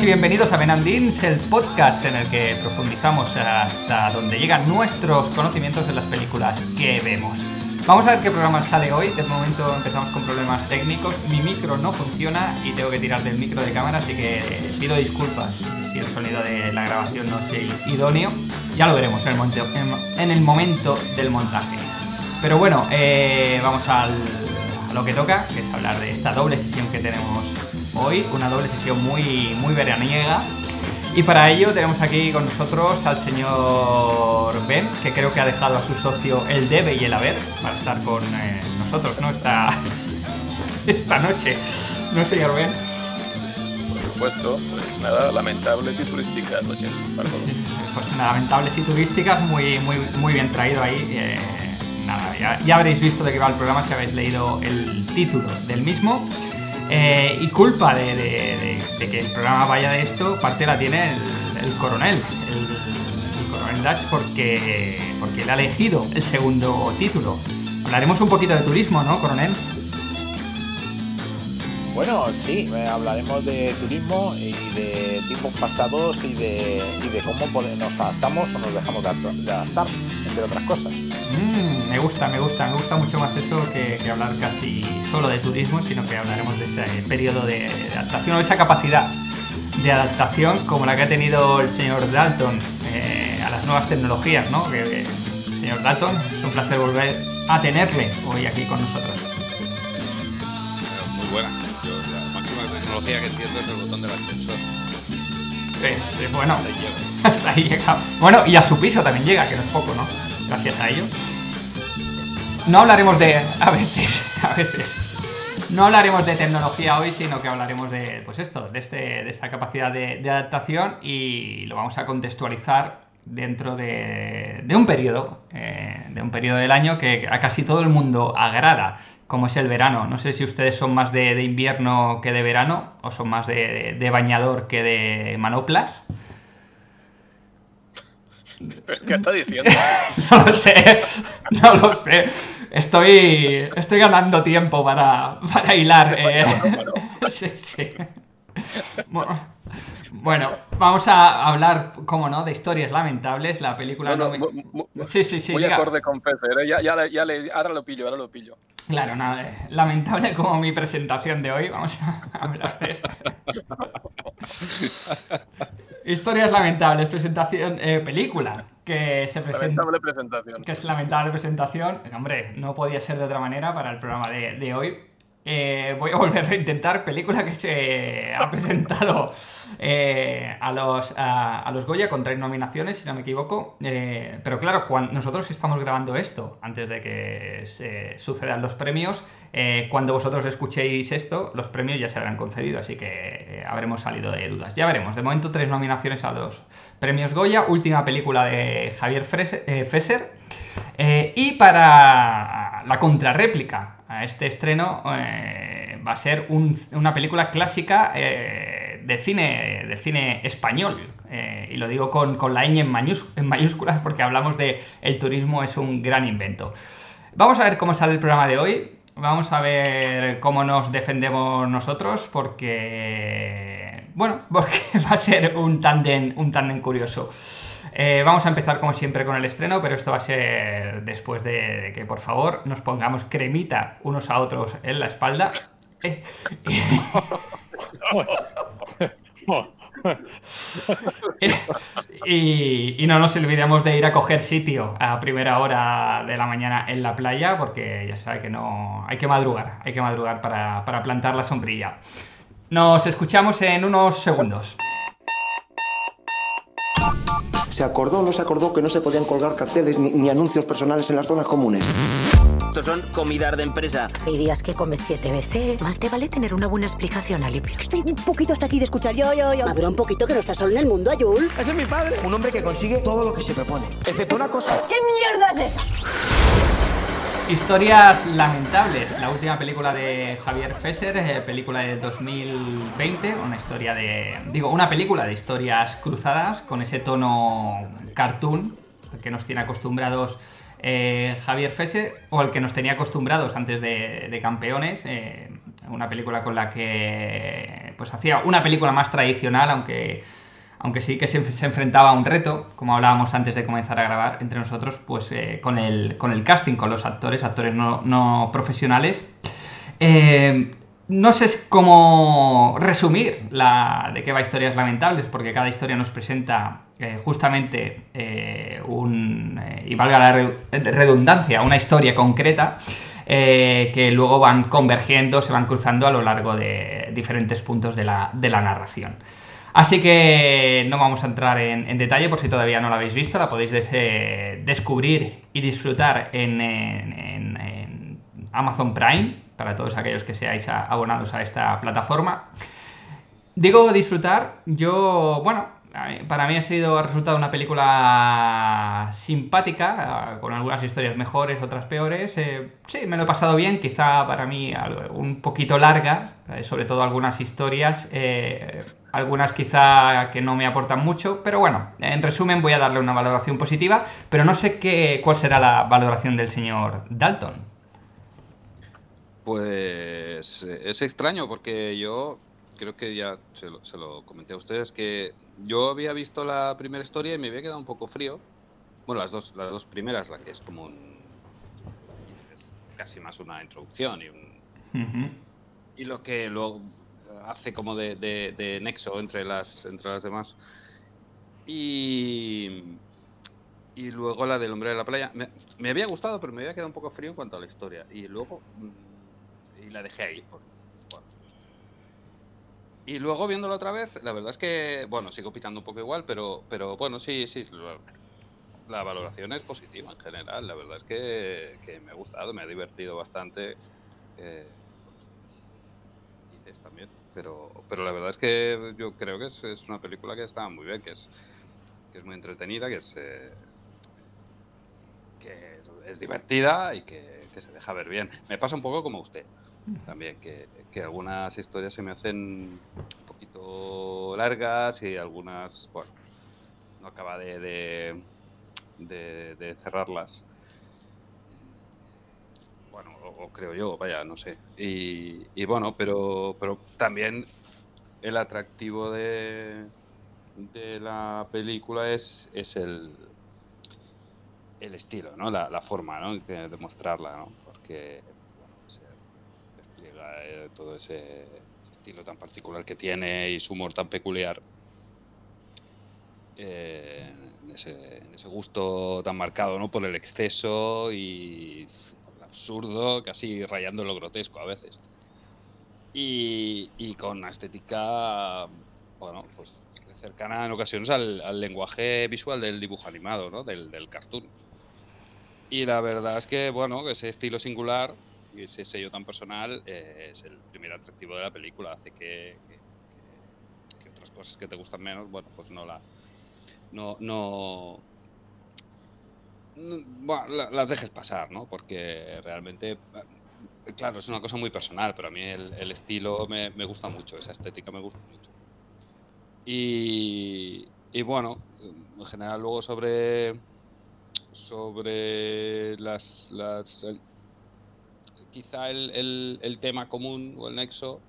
Y bienvenidos a Benandins, el podcast en el que profundizamos hasta donde llegan nuestros conocimientos de las películas que vemos. Vamos a ver qué programa sale hoy. De momento empezamos con problemas técnicos. Mi micro no funciona y tengo que tirar del micro de cámara, así que pido disculpas si el sonido de la grabación no es idóneo. Ya lo veremos en el momento, en el momento del montaje. Pero bueno, eh, vamos a lo que toca, que es hablar de esta doble sesión que tenemos hoy, una doble sesión muy, muy veraniega. Y para ello tenemos aquí con nosotros al señor Ben, que creo que ha dejado a su socio el debe y el haber para estar con eh, nosotros, ¿no? Esta, esta noche. ¿No, señor Ben? Por supuesto, pues nada, lamentables y turísticas noches para todos. Pues nada, lamentables y turísticas, muy, muy, muy bien traído ahí. Eh, nada, ya, ya habréis visto de qué va el programa si habéis leído el título del mismo. Eh, y culpa de, que el programa vaya de esto, parte la tiene el, coronel, el, coronel Dutch, porque, porque él ha elegido el segundo título. Hablaremos un poquito de turismo, ¿no, coronel? Bueno, sí, eh, hablaremos de turismo y de tiempos pasados y de, cómo nos adaptamos o nos dejamos de adaptar, entre otras cosas. Mm, me gusta, me gusta, me gusta mucho más eso que, hablar casi solo de turismo, sino que hablaremos de ese periodo de, adaptación o esa capacidad de adaptación como la que ha tenido el señor Dalton eh, a las nuevas tecnologías, ¿no? señor Dalton, es un placer volver a tenerle hoy aquí con nosotros. Tecnología que entiendo es el botón del ascensor. Pues eh, bueno, hasta ahí llega. Bueno, y a su piso también llega, que no es poco, ¿no? gracias a ello. No hablaremos de. A veces, a veces. No hablaremos de tecnología hoy, sino que hablaremos de, pues esto, de, este, de esta capacidad de, adaptación y lo vamos a contextualizar dentro de, un periodo, eh, de un periodo del año que a casi todo el mundo agrada, como es el verano. No sé si ustedes son más de, invierno que de verano o son más de, bañador que de manoplas. ¿Qué está diciendo? no lo sé, no lo sé. Estoy, estoy ganando tiempo para, para hilar. Eh. sí, sí. Bueno, vamos a hablar, como no, de historias lamentables. La película no, Sí, sí, sí. Muy acorde con Pepe. ¿eh? Ya, ya, ya ahora lo pillo, ahora lo pillo. Claro, nada, eh, lamentable como mi presentación de hoy. Vamos a hablar de esto. Historias lamentables, presentación, eh, película que se presenta. Lamentable presentación. Que es lamentable presentación. Hombre, no podía ser de otra manera para el programa de, de hoy. Eh, voy a volver a intentar película que se ha presentado eh, a, los, a, los Goya con tres nominaciones, si no me equivoco. Eh, pero claro, cuando nosotros estamos grabando esto antes de que sucedan los premios. cuando vosotros escuchéis esto, los premios ya se habrán concedido, así que habremos salido de dudas. Ya veremos. De momento, tres nominaciones a los premios Goya. Última película de Javier Fesser. y para la contrarréplica a este estreno eh, va a ser una película clásica eh, de, cine, de cine español. Eh, y lo digo con, la ñ en, mayúsculas porque hablamos de el turismo es un gran invento. Vamos a ver cómo sale el programa de hoy. Vamos a ver cómo nos defendemos nosotros porque... Bueno, porque va a ser un tándem un tándem curioso. Eh, vamos a empezar como siempre con el estreno, pero esto va a ser después de, que por favor nos pongamos cremita unos a otros en la espalda. y, no nos olvidemos de ir a coger sitio a primera hora de la mañana en la playa, porque ya sabe que no hay que madrugar, hay que madrugar para, para plantar la sombrilla. Nos escuchamos en unos segundos. ¿Se acordó o no se acordó que no se podían colgar carteles ni, anuncios personales en las zonas comunes? Estos son comidas de empresa. Dirías que comes siete veces. Más te vale tener una buena explicación, Ali. Estoy un poquito hasta aquí de escuchar yo, yo, yo. Madura un poquito que no estás solo en el mundo, Ayul. Ese es mi padre. Un hombre que consigue todo lo que se propone. Excepto una cosa. ¿Qué mierda es esa? Historias lamentables, la última película de Javier Fesser, eh, película de 2020, una historia de, digo, una película de historias cruzadas con ese tono cartoon que nos tiene acostumbrados eh, Javier Fesser o el que nos tenía acostumbrados antes de, Campeones, eh, una película con la que pues hacía una película más tradicional, aunque, aunque sí que se, enfrentaba a un reto, como hablábamos antes de comenzar a grabar entre nosotros, pues eh, con, el, casting, con los actores, actores no, profesionales. Eh, no sé cómo resumir la, de qué va Historias Lamentables, porque cada historia nos presenta eh, justamente un, y valga la re- redundancia, una historia concreta que luego van convergiendo, se van cruzando a lo largo de diferentes puntos de la narración. Así que no vamos a entrar en, detalle por si todavía no la habéis visto, la podéis eh, descubrir y disfrutar en, en- Amazon Prime, para todos aquellos que seáis abonados a esta plataforma. Digo disfrutar, yo, bueno, para mí ha sido, ha resultado una película simpática, eh, con algunas historias mejores, otras peores. eh, sí, me lo he pasado bien, quizá para mí un poquito larga, eh, sobre todo algunas historias, eh, algunas quizá que no me aportan mucho, pero bueno, en resumen voy a darle una valoración positiva, pero no sé qué, cuál será la valoración del señor Dalton. Pues es extraño porque yo creo que ya se lo comenté a ustedes que yo había visto la primera historia y me había quedado un poco frío. Bueno, las dos, las dos primeras, la que es como un... es casi más una introducción y, un- y lo que luego hace como de, de- de nexo entre las, entre las demás. Y, y luego la del hombre de la playa. Me, me había gustado, pero me había quedado un poco frío en cuanto a la historia. Y luego. mm, Y la dejé ahí. por- por- Y luego viéndolo otra vez, la verdad es que. Bueno, sigo pitando un poco igual, pero, pero bueno, sí, sí. La, valoración es positiva en general. La verdad es que, que me ha gustado, me ha divertido bastante. eh, también. Pero, pero la verdad es que yo creo que es, es una película que está muy bien, que es, que es muy entretenida, que es, eh, que es, divertida y que, que se deja ver bien. Me pasa un poco como usted también, que, que algunas historias se me hacen un poquito largas y algunas, bueno, no acaba de, de, de- cerrarlas. Bueno, o, o creo yo, vaya, no sé. Y, y bueno, pero, pero también el atractivo de, de la película es, es el, el estilo, ¿no? La, la forma, ¿no? de mostrarla, ¿no? Porque eh, todo ese, estilo tan particular que tiene y su humor tan peculiar. eh, en, ese, en ese gusto tan marcado, ¿no? Por el exceso y el absurdo, casi rayando lo grotesco a veces. Y, y con una estética, bueno, pues cercana en ocasiones al, al lenguaje visual del dibujo animado, ¿no? Del, del cartoon. Y la verdad es que, bueno, ese estilo singular ese sello tan personal eh, es el primer atractivo de la película. Hace que, otras cosas que te gustan menos, bueno, pues no las. No. no no- bueno, la- las dejes pasar, ¿no? Porque realmente, eh, claro, es una cosa muy personal, pero a mí el, el estilo me, me gusta mucho, esa estética me gusta mucho. Y, y bueno, en general luego sobre sobre las, las quizá el, el- el tema común o el nexo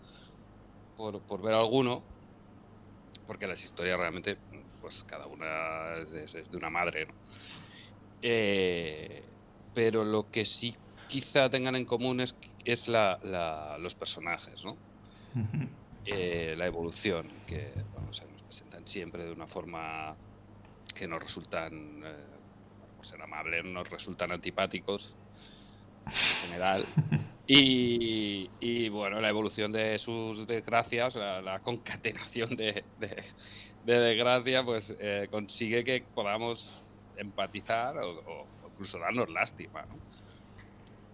por, por ver alguno porque las historias realmente pues cada una es, es de una madre ¿no? Eh, pero lo que sí quizá tengan en común es, es la, la- los personajes ¿no? Eh, la evolución, que bueno, nos presentan siempre de una forma que nos resultan, eh, por ser amables, nos resultan antipáticos en general. Y, y, bueno, la evolución de sus desgracias, la, la concatenación de, de, de desgracia, pues eh, consigue que podamos empatizar o, o incluso darnos lástima.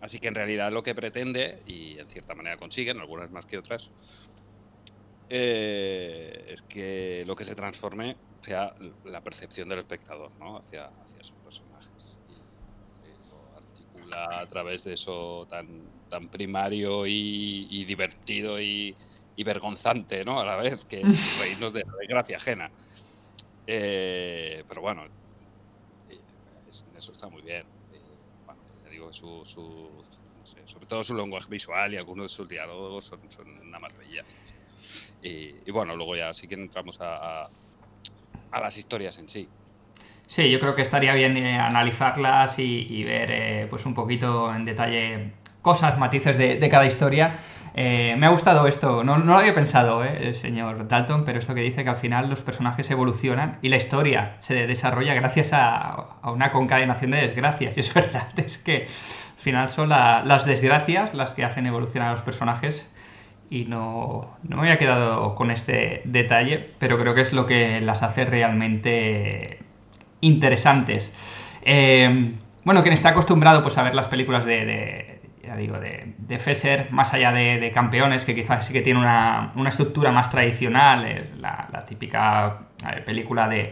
Así que en realidad lo que pretende, y en cierta manera consiguen, algunas más que otras, eh, es que lo que se transforme sea la percepción del espectador ¿no? hacia, hacia esos personajes. Y, y lo a través de eso tan, tan primario y, y divertido y, y vergonzante ¿no? a la vez, que es reírnos de la desgracia ajena. Eh, pero bueno, eh, es- eso está muy bien. Eh, bueno, ya digo, su, su- sobre todo su lenguaje visual y algunos de sus diálogos son, son una maravilla. Y, y, bueno, luego ya sí que entramos a, a, a las historias en sí. Sí, yo creo que estaría bien eh, analizarlas y, y ver eh, pues un poquito en detalle cosas, matices de, de cada historia. Eh, me ha gustado esto, no, no lo había pensado, el señor Dalton, pero esto que dice que al final los personajes evolucionan y la historia se desarrolla gracias a, a una concadenación de desgracias. Y es verdad, es que al final son la, las desgracias las que hacen evolucionar a los personajes y no, no me había quedado con este detalle, pero creo que es lo que las hace realmente interesantes. Eh, bueno, quien está acostumbrado pues, a ver las películas de, ya digo, de, de Fesser, más allá de, de, campeones, que quizás sí que tiene una, una estructura más tradicional, eh, la, típica película de,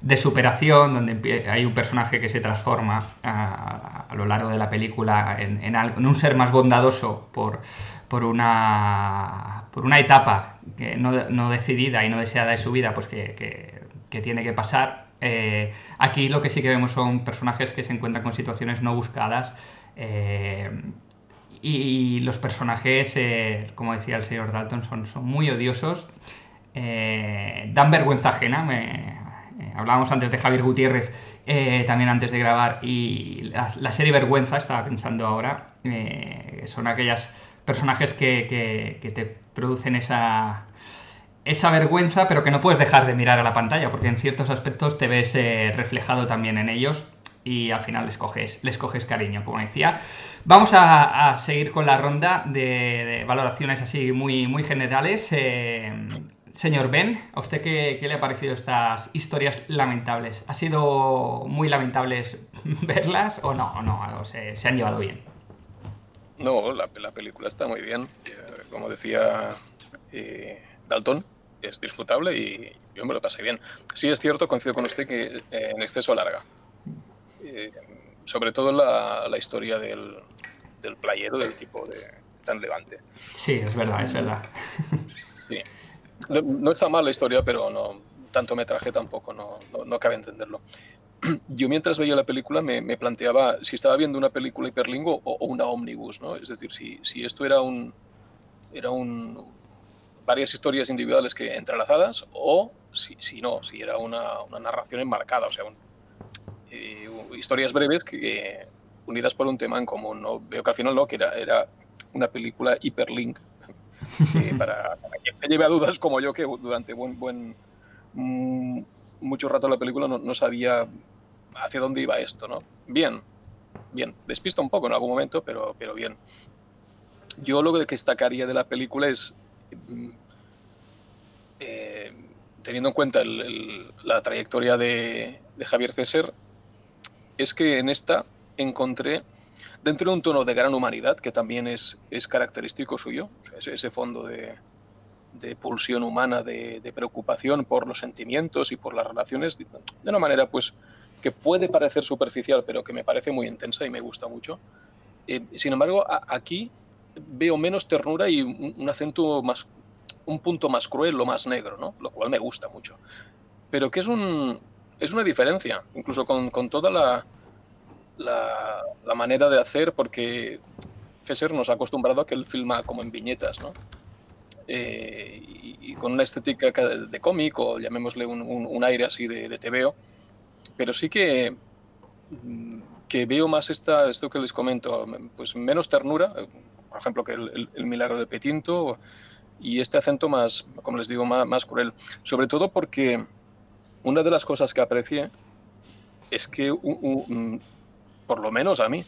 de, superación, donde hay un personaje que se transforma a, lo largo de la película en, en, un ser más bondadoso por, por, una, por una etapa que no, no, decidida y no deseada de su vida, pues que, que tiene que pasar. Eh, aquí lo que sí que vemos son personajes que se encuentran con situaciones no buscadas. Eh, y los personajes, eh, como decía el señor Dalton, son, son muy odiosos. Dan vergüenza ajena. Me, hablábamos antes de Javier Gutiérrez, también antes de grabar. Y la, la serie Vergüenza, estaba pensando ahora, son aquellos personajes que, que, que, te producen esa, esa vergüenza, pero que no puedes dejar de mirar a la pantalla, porque en ciertos aspectos te ves eh, reflejado también en ellos y al final les coges, les coges cariño, como decía. Vamos a, seguir con la ronda de, valoraciones así muy, muy generales. Eh, señor Ben, ¿a usted qué, qué, le ha parecido estas historias lamentables? ¿Ha sido muy lamentables verlas o no? No se, han llevado bien? No, la, la película está muy bien. Como decía eh, Dalton, es disfrutable y yo me lo pasé bien. Sí es cierto, coincido con usted, que eh, en exceso larga. Eh, sobre todo la, la historia del, del, playero, del tipo de tan levante. Sí, es verdad, es verdad. Sí. No, no, está mal la historia, pero no tanto metraje tampoco, no, no, no cabe entenderlo. Yo mientras veía la película me, me, planteaba si estaba viendo una película hiperlingo o, o una omnibus, ¿no? Es decir, si, si esto era un, era un, varias historias individuales que entrelazadas o si, si no, si era una, una narración enmarcada, o sea, un, eh, historias breves que, unidas por un tema en común. ¿no? Veo que al final no, que era, era una película hiperlink eh, para, para, quien se lleve a dudas como yo que durante buen, buen mmm, mucho rato la película no, no, sabía hacia dónde iba esto. ¿no? Bien, bien, despista un poco en algún momento, pero, pero bien. Yo lo que destacaría de la película es eh, teniendo en cuenta la trayectoria de, Javier Fesser, es que en esta encontré, dentro de un tono de gran humanidad, que también es, característico suyo, ese, fondo de, pulsión humana, de, preocupación por los sentimientos y por las relaciones, de una manera pues que puede parecer superficial, pero que me parece muy intensa y me gusta mucho. Eh, sin embargo, aquí veo menos ternura y un, un, acento más, un punto más cruel o más negro, ¿no? Lo cual me gusta mucho. Pero que es, un, es una diferencia, incluso con, con toda la, la, la, manera de hacer, porque Fesser nos ha acostumbrado a que él filma como en viñetas, ¿no? Eh, y, y, con una estética de cómic, o llamémosle un, un, un aire así de, de TVO, pero sí que mm, que veo más esta, esto que les comento, pues menos ternura, por ejemplo, que el, el, el, milagro de Petinto y este acento más, como les digo, más, más, cruel. Sobre todo porque una de las cosas que aprecié es que, un, por lo menos a mí,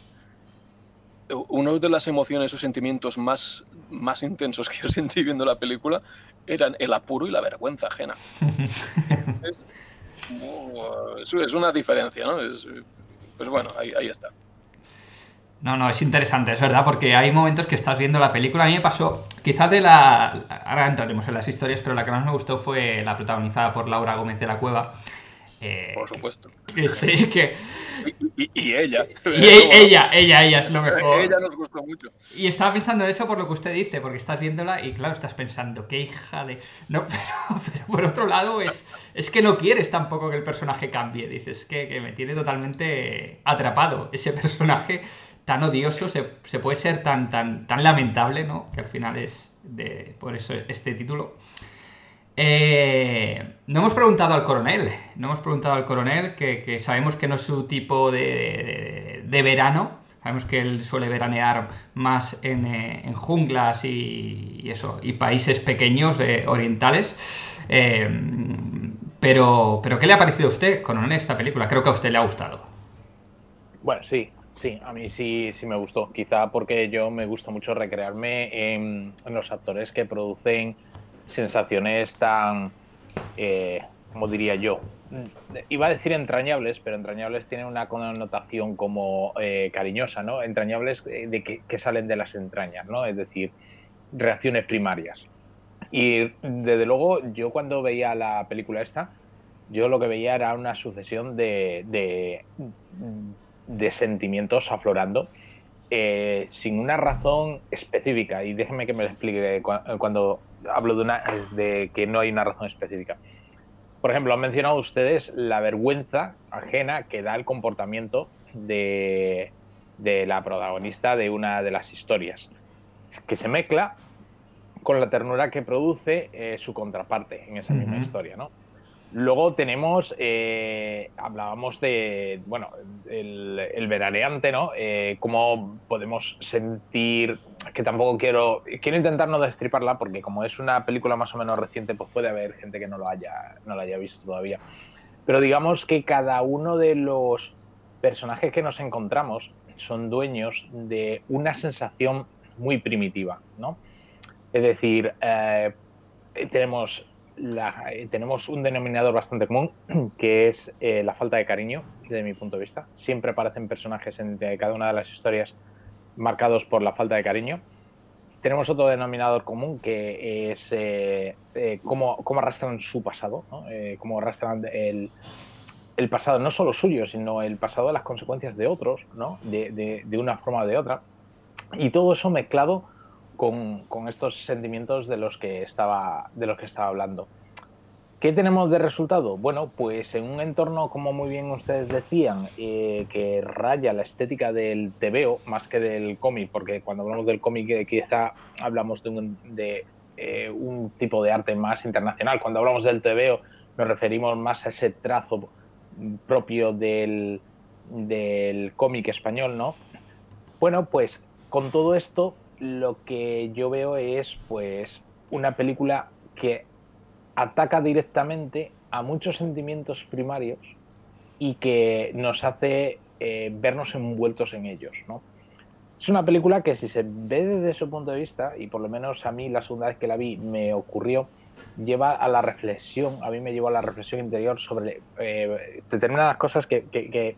una de las emociones o sentimientos más, más intensos que yo sentí viendo la película eran el apuro y la vergüenza ajena. es, es, una diferencia, ¿no? Es, pues bueno, ahí, ahí está. No, no, es interesante, es verdad, porque hay momentos que estás viendo la película. A mí me pasó, quizás de la. Ahora entraremos en las historias, pero la que más me gustó fue la protagonizada por Laura Gómez de la Cueva. Eh, por supuesto. Que, sí, que. Y, ella. Y ella, ella, ella, ella es lo mejor. Ella nos gustó mucho. Y estaba pensando en eso por lo que usted dice, porque estás viéndola y claro, estás pensando, qué hija de. No, pero, pero por otro lado, es, es que no quieres tampoco que el personaje cambie. Dices que, que me tiene totalmente atrapado ese personaje tan odioso, se, puede ser tan, tan, tan lamentable, ¿no? Que al final es de, por eso este título. Eh, no hemos preguntado al coronel, no hemos preguntado al coronel, que, sabemos que no es su tipo de, de- verano, sabemos que él suele veranear más en, eh, junglas y, eso, y países pequeños eh, orientales. Pero, pero, ¿qué le ha parecido a usted, coronel, esta película? Creo que a usted le ha gustado. Bueno, sí, sí, a mí sí, sí me gustó. Quizá porque yo me gusta mucho recrearme en, los actores que producen sensaciones tan, eh, como diría yo, iba a decir entrañables, pero entrañables tienen una connotación como eh, cariñosa, ¿no? Entrañables eh, de que, salen de las entrañas, ¿no? Es decir, reacciones primarias. Y desde luego, yo cuando veía la película esta, yo lo que veía era una sucesión de, de sentimientos aflorando eh, sin una razón específica. Y déjenme que me lo explique cuando hablo de, una, de que no hay una razón específica. Por ejemplo, han mencionado ustedes la vergüenza ajena que da el comportamiento de, de la protagonista de una de las historias, que se mezcla con la ternura que produce eh, su contraparte en esa misma uh -huh. historia, ¿no? Luego tenemos, eh, hablábamos de, bueno, el, el veraneante, ¿no? Eh, cómo podemos sentir, que tampoco quiero, quiero intentar no destriparla porque como es una película más o menos reciente, pues puede haber gente que no lo haya, no lo haya visto todavía. Pero digamos que cada uno de los personajes que nos encontramos son dueños de una sensación muy primitiva, ¿no? Es decir, eh, tenemos la, eh, tenemos un denominador bastante común, que es eh, la falta de cariño, desde mi punto de vista. Siempre aparecen personajes en cada una de las historias marcados por la falta de cariño. Tenemos otro denominador común, que es eh, cómo, cómo, arrastran su pasado, ¿no? cómo arrastran el, el, pasado, no solo suyo, sino el pasado de las consecuencias de otros, ¿no? de, de, de una forma o de otra. Y todo eso mezclado con, estos sentimientos de los, que estaba, de los que estaba hablando. ¿Qué tenemos de resultado? Bueno, pues en un entorno, como muy bien ustedes decían, eh, que raya la estética del TVO más que del cómic, porque cuando hablamos del cómic eh, quizá hablamos de, un, de eh, un, tipo de arte más internacional. Cuando hablamos del TVO nos referimos más a ese trazo propio del, del cómic español, ¿no? Bueno, pues con todo esto lo que yo veo es pues una película que ataca directamente a muchos sentimientos primarios y que nos hace eh, vernos envueltos en ellos. ¿no? Es una película que si se ve desde su punto de vista, y por lo menos a mí la segunda vez que la vi me ocurrió, lleva a la reflexión, a mí me llevó a la reflexión interior sobre eh, determinadas cosas que, que, que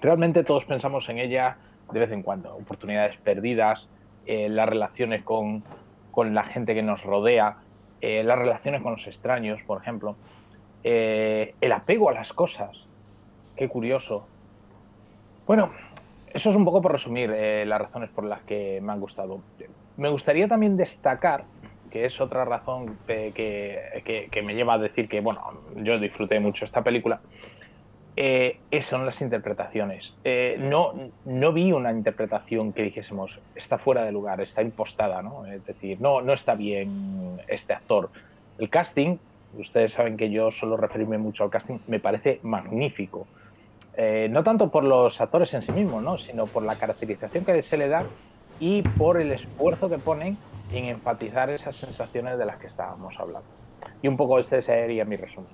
realmente todos pensamos en ella de vez en cuando, oportunidades perdidas, eh, las relaciones con, con, la gente que nos rodea, eh, las relaciones con los extraños, por ejemplo, eh, el apego a las cosas. Qué curioso. Bueno, eso es un poco por resumir las razones por las que me han gustado. Me gustaría también destacar, que es otra razón que, que, que me lleva a decir que, bueno, yo disfruté mucho esta película, eh, son las interpretaciones. Eh, no, no vi una interpretación que dijésemos está fuera de lugar, está impostada, ¿no? Es decir, no, no está bien este actor. El casting, ustedes saben que yo suelo referirme mucho al casting, me parece magnífico. Eh, no tanto por los actores en sí mismos, ¿no? sino por la caracterización que se le da y por el esfuerzo que ponen en enfatizar esas sensaciones de las que estábamos hablando. Y un poco este sería mi resumen.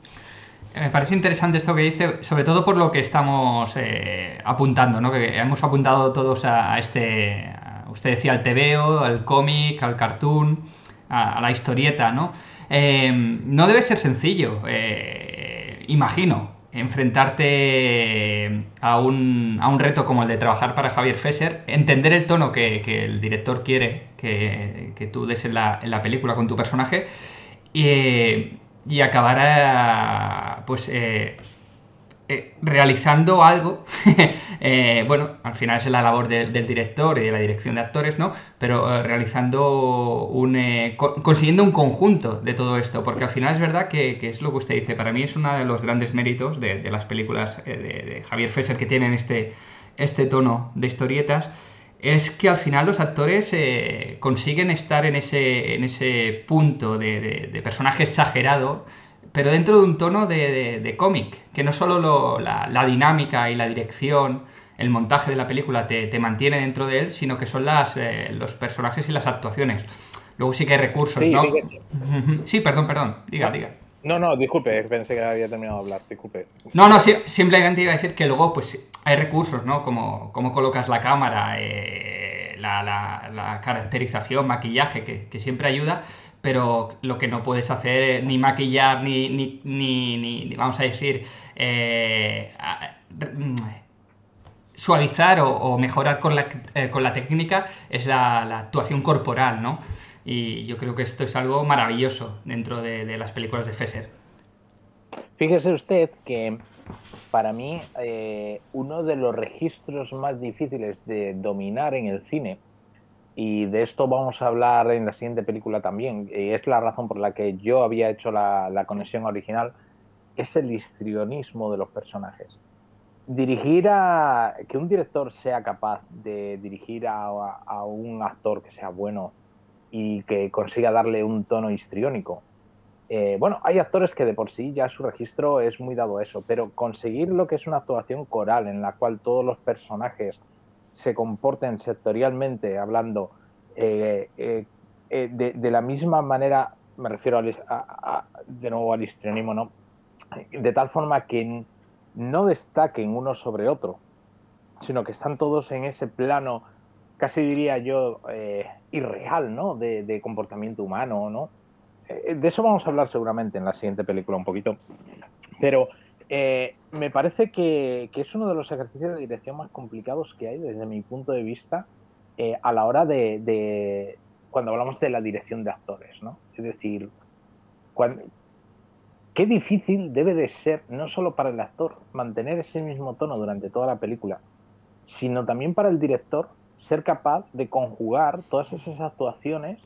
Me parece interesante esto que dice, sobre todo por lo que estamos eh, apuntando, ¿no? Que hemos apuntado todos a, este, a, usted decía al TVO, al cómic, al cartoon, a, la historieta, ¿no? Eh, no debe ser sencillo, eh, imagino, enfrentarte a un, a un, reto como el de trabajar para Javier Fesser, entender el tono que, que el director quiere que, que, tú des en la, en la película con tu personaje y acabará pues eh, eh, realizando algo. Eh, bueno al final es la labor de, del director y de la dirección de actores no pero eh, realizando un co consiguiendo un conjunto de todo esto porque al final es verdad que, que, es lo que usted dice para mí es uno de los grandes méritos de, de las películas de, de, Javier Fesser que tienen este este tono de historietas es que al final los actores eh, consiguen estar en ese, en ese punto de, personaje exagerado, pero dentro de un tono de, cómic, que no solo la, dinámica y la dirección, el montaje de la película te, mantiene dentro de él, sino que son las, eh, los personajes y las actuaciones. Luego sí que hay recursos, ¿no? Sí, perdón, perdón, diga, diga. No, no, disculpe, pensé que había terminado de hablar, disculpe. No, no, simplemente iba a decir que luego pues hay recursos, ¿no? Como cómo colocas la cámara, eh, la, caracterización, maquillaje, que, siempre ayuda, pero lo que no puedes hacer ni maquillar, ni, ni, ni, vamos a decir, eh, suavizar o, mejorar con la, eh, con la técnica es la actuación corporal, ¿no? Y yo creo que esto es algo maravilloso dentro de, las películas de Fesser. Fíjese usted que para mí eh, uno de los registros más difíciles de dominar en el cine, y de esto vamos a hablar en la siguiente película también, y es la razón por la que yo había hecho la, conexión original, es el histrionismo de los personajes. Dirigir a. que un director sea capaz de dirigir a un actor que sea bueno y que consiga darle un tono histriónico. Eh, bueno, hay actores que de por sí ya su registro es muy dado a eso, pero conseguir lo que es una actuación coral en la cual todos los personajes se comporten sectorialmente hablando eh, eh, de, la misma manera, me refiero de nuevo al histrionismo, ¿no? De tal forma que no destaquen uno sobre otro, sino que están todos en ese plano casi diría yo, irreal, ¿no? De, comportamiento humano, ¿no? Eh, de eso vamos a hablar seguramente en la siguiente película un poquito. Pero eh, me parece que, es uno de los ejercicios de dirección más complicados que hay desde mi punto de vista a la hora de, cuando hablamos de la dirección de actores, ¿no? Es decir, qué difícil debe de ser, no solo para el actor, mantener ese mismo tono durante toda la película, sino también para el director ser capaz de conjugar todas esas actuaciones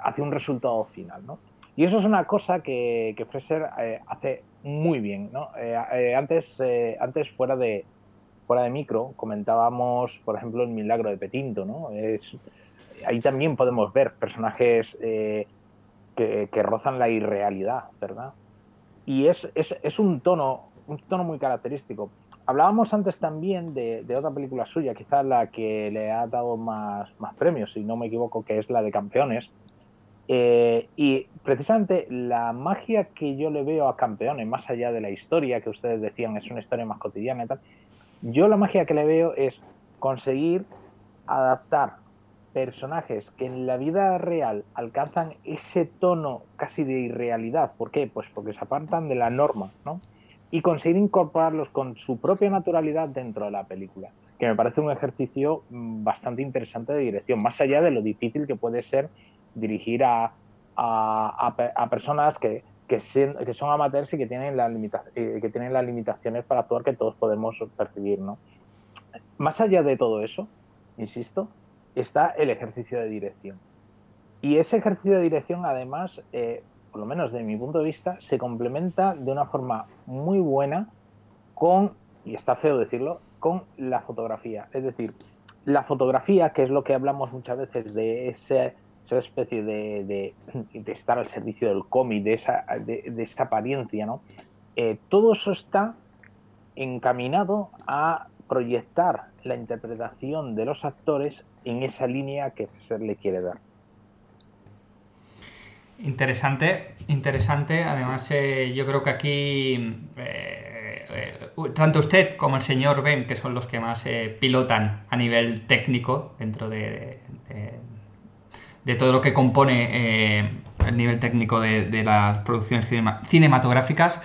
hacia un resultado final, ¿no? Y eso es una cosa que, que Fraser eh, hace muy bien, ¿no? Eh, eh, antes, antes fuera de, fuera de micro comentábamos, por ejemplo, el milagro de Petinto, ¿no? Es, ahí también podemos ver personajes que, que, rozan la irrealidad, ¿verdad? Y es, es, es un tono, un tono muy característico. Hablábamos antes también de, otra película suya, quizás la que le ha dado más, más premios, si no me equivoco, que es la de Campeones. Eh, y precisamente la magia que yo le veo a Campeones, más allá de la historia que ustedes decían es una historia más cotidiana y tal, yo la magia que le veo es conseguir adaptar personajes que en la vida real alcanzan ese tono casi de irrealidad. ¿Por qué? Pues porque se apartan de la norma, ¿no? Y conseguir incorporarlos con su propia naturalidad dentro de la película, que me parece un ejercicio mm, bastante interesante de dirección, más allá de lo difícil que puede ser dirigir a, personas que, que, son amateurs y que tienen, la eh, que tienen las limitaciones para actuar que todos podemos percibir. ¿no? Más allá de todo eso, insisto, está el ejercicio de dirección. Y ese ejercicio de dirección, además, eh, por lo menos de mi punto de vista, se complementa de una forma muy buena con, y está feo decirlo, con la fotografía. Es decir, la fotografía, que es lo que hablamos muchas veces de esa especie de, estar al servicio del cómic, de esa, de, esa apariencia, ¿no? Eh, todo eso está encaminado a proyectar la interpretación de los actores en esa línea que se le quiere dar. Interesante, interesante. Además, eh, yo creo que aquí eh, eh, tanto usted como el señor Ben, que son los que más pilotan a nivel técnico dentro de, de, todo lo que compone el nivel técnico de, las producciones cinematográficas,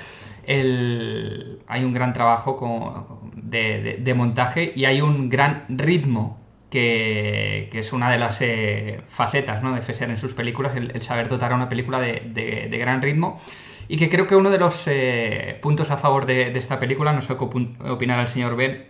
hay un gran trabajo de montaje y hay un gran ritmo que, es una de las eh, facetas de Fesser en sus películas, el, saber dotar a una película de, gran ritmo. Y que creo que uno de los eh, puntos a favor de, esta película, no sé qué opinar el señor Ben,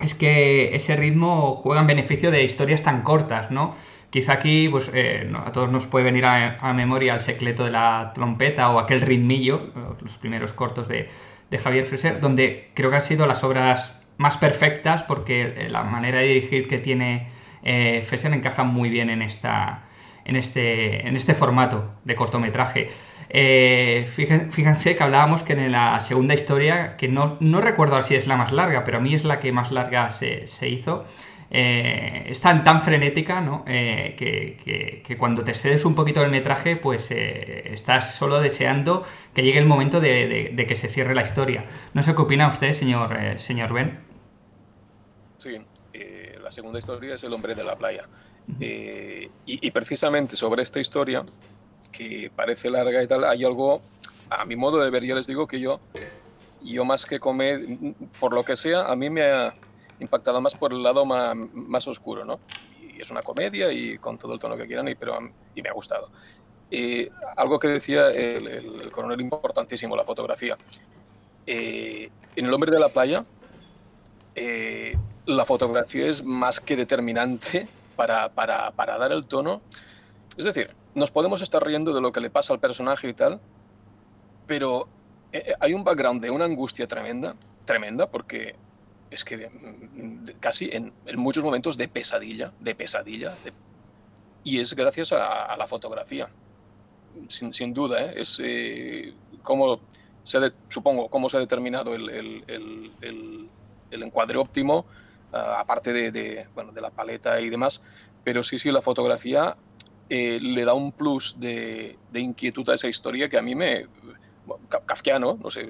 es que ese ritmo juega en beneficio de historias tan cortas, ¿no? Quizá aquí pues, eh, a todos nos puede venir a, memoria el secreto de la trompeta o aquel ritmillo, los primeros cortos de, de Javier Freser, donde creo que han sido las obras más perfectas porque eh, la manera de dirigir que tiene eh, Fesser encaja muy bien en, esta, en, este, en este formato de cortometraje. Eh, fíjense que hablábamos que en la segunda historia, que no, no recuerdo si es la más larga, pero a mí es la que más larga se, hizo, eh, es tan, frenética ¿no? Eh, que, cuando te excedes un poquito del metraje, pues estás solo deseando que llegue el momento de, que se cierre la historia. No sé qué opina usted, señor, señor Ben. Sí, la segunda historia es El hombre de la playa. y, precisamente sobre esta historia, que parece larga y tal, hay algo, a mi modo de ver, ya les digo que yo, yo más que comer, por lo que sea, a mí me ha, impactado más por el lado más, más, oscuro, ¿no? Y es una comedia y con todo el tono que quieran, y, pero, y me ha gustado. Y algo que decía el, coronel importantísimo, la fotografía. Eh, en El hombre de la playa, eh, la fotografía es más que determinante para, para, para, dar el tono. Es decir, nos podemos estar riendo de lo que le pasa al personaje y tal, pero eh, hay un background de una angustia tremenda, tremenda, porque es que mm, casi en, muchos momentos de pesadilla, de pesadilla, y es gracias a, la fotografía, sin, duda, ¿eh? es eh, como se supongo cómo se ha determinado el, el, el, encuadre óptimo, ah, aparte de, bueno, de la paleta y demás, pero sí, sí, la fotografía eh, le da un plus de, inquietud a esa historia que a mí me... kafkiano, no sé,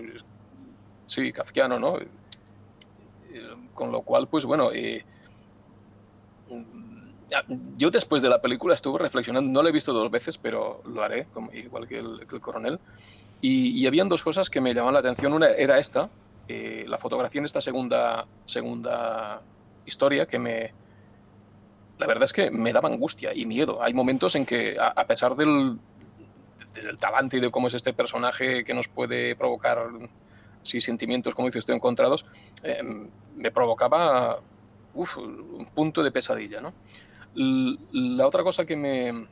sí, kafkiano, ¿no? con lo cual, pues bueno, eh, yo después de la película estuve reflexionando, no la he visto dos veces, pero lo haré, igual que el, coronel, y, y, habían dos cosas que me llamaban la atención. Una era esta, eh, la fotografía en esta segunda, segunda historia que me... La verdad es que me daba angustia y miedo. Hay momentos en que, a, pesar del, del talante y de cómo es este personaje que nos puede provocar sentimientos, como dices tú, encontrados, eh, me provocaba un punto de pesadilla. ¿no? La otra cosa que me,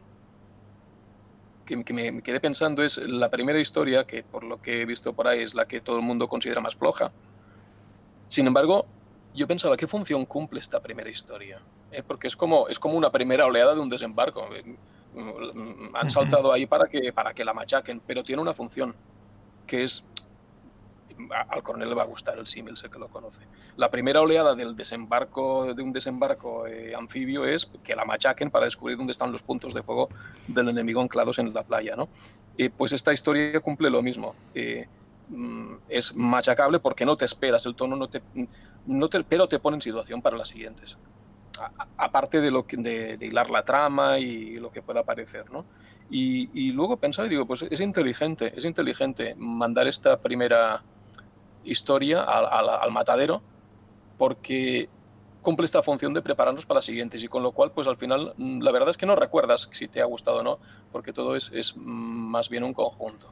que, me quedé pensando es la primera historia, que por lo que he visto por ahí es la que todo el mundo considera más floja. Sin embargo, yo pensaba, ¿qué función cumple esta primera historia? Eh, porque es como, es como una primera oleada de un desembarco. Eh, han saltado ahí para que, para que la machaquen, pero tiene una función, que es al coronel le va a gustar el símil, sé que lo conoce. La primera oleada del desembarco, de un desembarco eh, anfibio es que la machaquen para descubrir dónde están los puntos de fuego del enemigo anclados en la playa. ¿no? Eh, pues esta historia cumple lo mismo. Eh, mm, es machacable porque no te esperas el tono, no te, no te, pero te pone en situación para las siguientes. aparte de, que, de, hilar la trama y lo que pueda parecer, ¿no? Y, y, luego pensaba y digo, pues es inteligente, es inteligente mandar esta primera historia al, matadero porque cumple esta función de prepararnos para las siguientes y con lo cual pues al final mm, la verdad es que no recuerdas si te ha gustado o no porque todo es, es más bien un conjunto.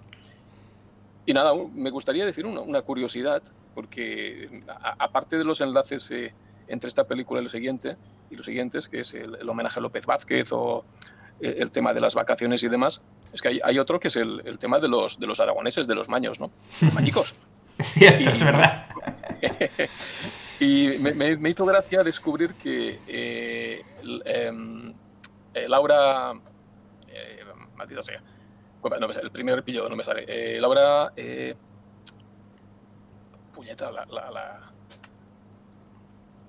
Y nada, me gustaría decir una, una curiosidad porque aparte de los enlaces eh, entre esta película y lo siguiente y los siguientes que es el, homenaje a López Vázquez o eh, el, tema de las vacaciones y demás, es que hay, hay otro que es el, el, tema de los, de los aragoneses, de los maños, ¿no? Los mañicos. Es cierto, es verdad. y me, hizo gracia descubrir que eh, em, eh, Laura. Eh, maldita sea. No me sale, el primer pillo no me sale. Laura. puñeta, la. la, la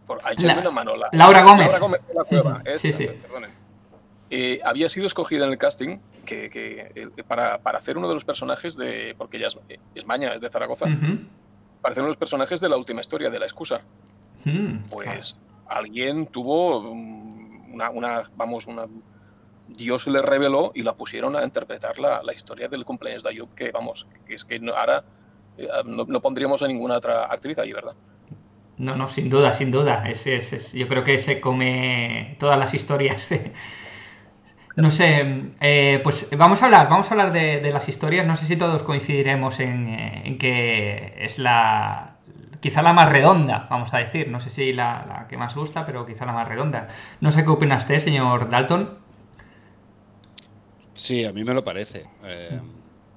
por, una mano. Laura Gómez. Laura Gómez la cueva. sí, sí. Había sido escogida en el casting que, para, para, hacer uno de los personajes de. Porque ella es, Maña, es de Zaragoza. Para hacer uno de los personajes de la última historia, de la excusa. Hmm. Pues alguien tuvo una, una, Vamos, una. Dios le reveló y la pusieron a interpretar la, la historia del cumpleaños de Ayub, que vamos, que es que ahora eh, no, no, pondríamos a ninguna otra actriz ahí, ¿verdad? No, no, sin duda, sin duda. Es, es, yo creo que se come todas las historias. No sé, eh, pues vamos a hablar, vamos a hablar de, las historias. No sé si todos coincidiremos en, eh, que es la quizá la más redonda, vamos a decir. No sé si la, que más gusta, pero quizá la más redonda. No sé qué opina usted, señor Dalton. Sí, a mí me lo parece. Eh,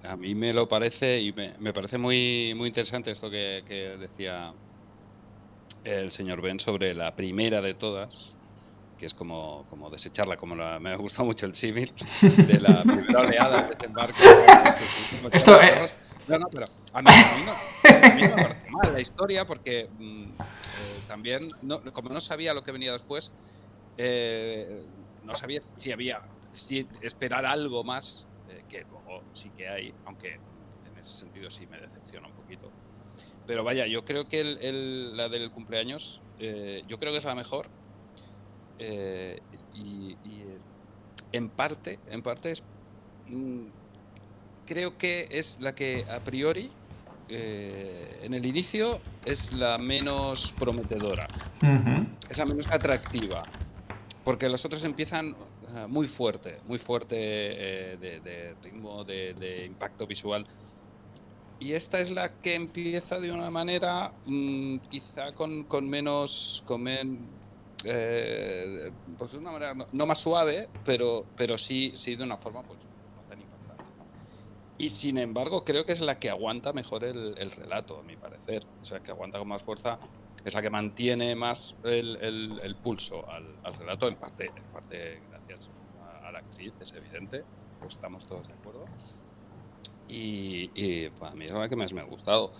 a mí me lo parece y me, parece muy, muy interesante esto que, decía el señor Ben sobre la primera de todas, que es como, como desecharla, como la, me gusta mucho el símil, de la primera oleada de desembarco. Esto, eh, No, no, pero a mí, a mí no, a mí no me parece mal la historia porque mm, eh, también, no- como no sabía lo que venía después, eh, no sabía si había, si esperar algo más, eh, que luego sí que hay, aunque en ese sentido sí me decepciona un poquito. Pero vaya, yo creo que el- el- la del cumpleaños, eh, yo creo que es la mejor. Eh, y y, en parte, en parte es, mm, creo que es la que a priori, eh, en el inicio, es la menos prometedora es la menos atractiva. Porque las otras empiezan eh, muy fuerte, muy fuerte eh, de, de ritmo, de, de impacto visual. Y esta es la que empieza de una manera mm, quizá con, con menos. Con men- eh, pues de una manera no, no más suave, pero, pero sí, sí de una forma pues, no tan impactante. ¿no? Y sin embargo, creo que es la que aguanta mejor el, el relato, a mi parecer. O sea, que aguanta con más fuerza es la que mantiene más el, el- el pulso al, al relato, en parte, en parte gracias a, a la actriz, es evidente, pues estamos todos de acuerdo. Y, y para mí es la que más me ha gustado.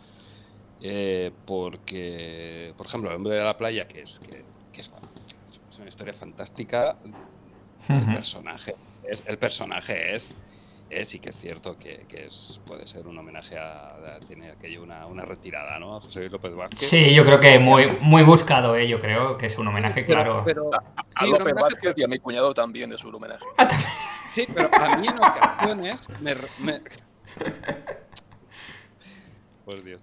Eh, porque, por ejemplo, El hombre de la playa, que es, que, que es, es una historia fantástica, el personaje es, el personaje es, es sí que es cierto que, que es, puede ser un homenaje a, a- tiene aquello una, una retirada, ¿no? A José Luis López Vázquez. Sí, yo creo que muy, muy buscado, eh, yo creo que es un homenaje, Pero- claro. pero- A sí, un López Vázquez y a mi cuñado también es un homenaje. Sí, pero a mí en ocasiones me... me- Por Dios.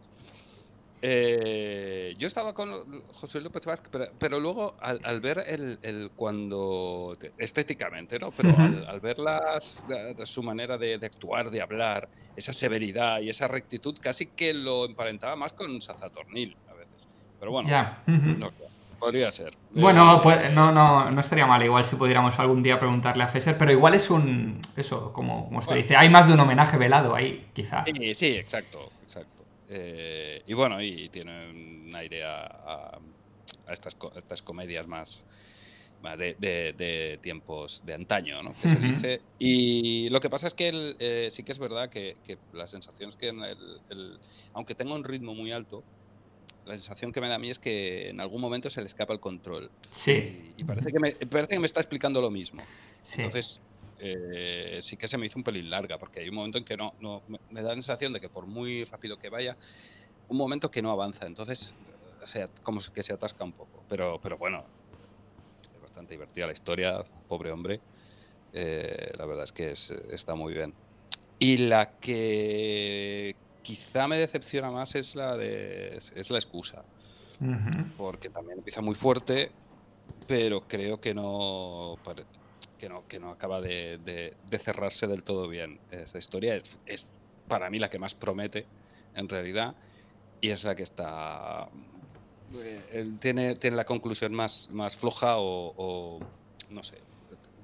Eh, yo estaba con José López Vázquez, pero, pero luego al, al ver el, el cuando estéticamente, ¿no? Pero al, al ver las, la- su manera de, de actuar, de hablar, esa severidad y esa rectitud, casi que lo emparentaba más con Sazatornil a veces. Pero bueno, no podría ser. Bueno, Eh, pues no, no, no estaría mal igual si pudiéramos algún día preguntarle a Fesser, pero igual es un, eso, como, como usted Bueno. dice, hay más de un homenaje velado ahí, quizá. Sí, sí, exacto, exacto. Eh, y bueno, y tiene un aire a, a- a estas, a estas comedias más, más de, de- de tiempos de antaño, ¿no? Que se Ujú. dice. Y lo que pasa es que el, eh, sí que es verdad que, que la sensación es que, en el- el- aunque tenga un ritmo muy alto, la sensación que me da a mí es que en algún momento se le escapa el control. Sí, Y, y parece, que me, parece que me está explicando lo mismo. sí. Entonces, eh, sí que se me hizo un pelín larga, porque hay un momento en que no, no me, da la sensación de que por muy rápido que vaya, un momento que no avanza. Entonces, eh, se como que se atasca un poco. Pero, pero bueno, es bastante divertida la historia, pobre hombre. Eh, la verdad es que es- está muy bien. Y la que quizá me decepciona más es la de es- es la excusa porque también empieza muy fuerte, pero creo que no que no, que no acaba de, de- de cerrarse del todo bien. Esta historia es, es para mí la que más promete, en realidad, y es la que está eh, tiene, tiene la conclusión más, más floja o, o no sé,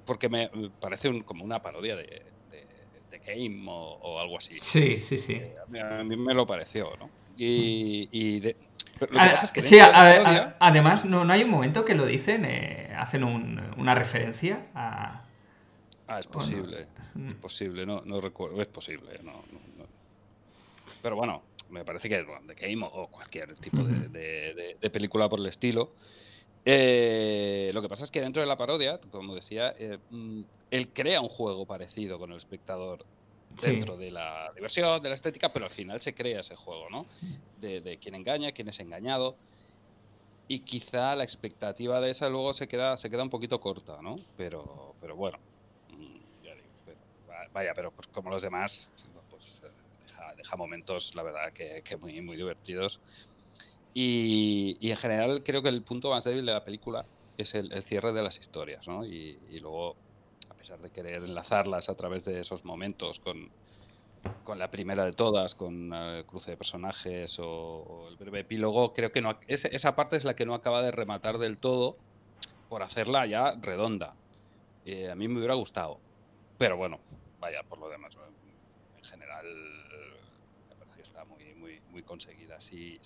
porque me parece un- como una parodia de, de- de Game o, o algo así. Sí, sí, sí. Eh, a mí- a mí me lo pareció, ¿no? Y, y de- pero lo que A- pasa es que sí, a- además, no, no hay un momento que lo dicen, eh, hacen un- una referencia a... Ah, es ¿o no? posible. Mm. Es posible, no, no recuerdo. Es posible, no. Pero bueno, me parece que bueno, The Game o- cualquier tipo de película por el estilo. eh, lo que pasa es que dentro de la parodia, como decía, eh, mm, él crea un juego parecido con el espectador Dentro de la diversión, de la estética, pero al final se crea ese juego, ¿no? De, de quién engaña, quién es engañado. Y quizá la expectativa de esa luego se queda, se queda un poquito corta, ¿no? Pero, pero bueno, mm, vaya, pero pues como los demás, pues eh, deja, momentos, la verdad, que, que muy, muy divertidos. Y, en general creo que el punto más débil de la película es el, cierre de las historias, ¿no? Y, y luego, pesar de querer enlazarlas a través de esos momentos con, con la primera de todas, con eh, el cruce de personajes o, el breve epílogo, creo que no, ese- esa parte es la que no acaba de rematar del todo por hacerla ya redonda. Eh, a mí me hubiera gustado, pero bueno, vaya, por lo demás, en general me parece que está muy, muy, muy conseguida. Si,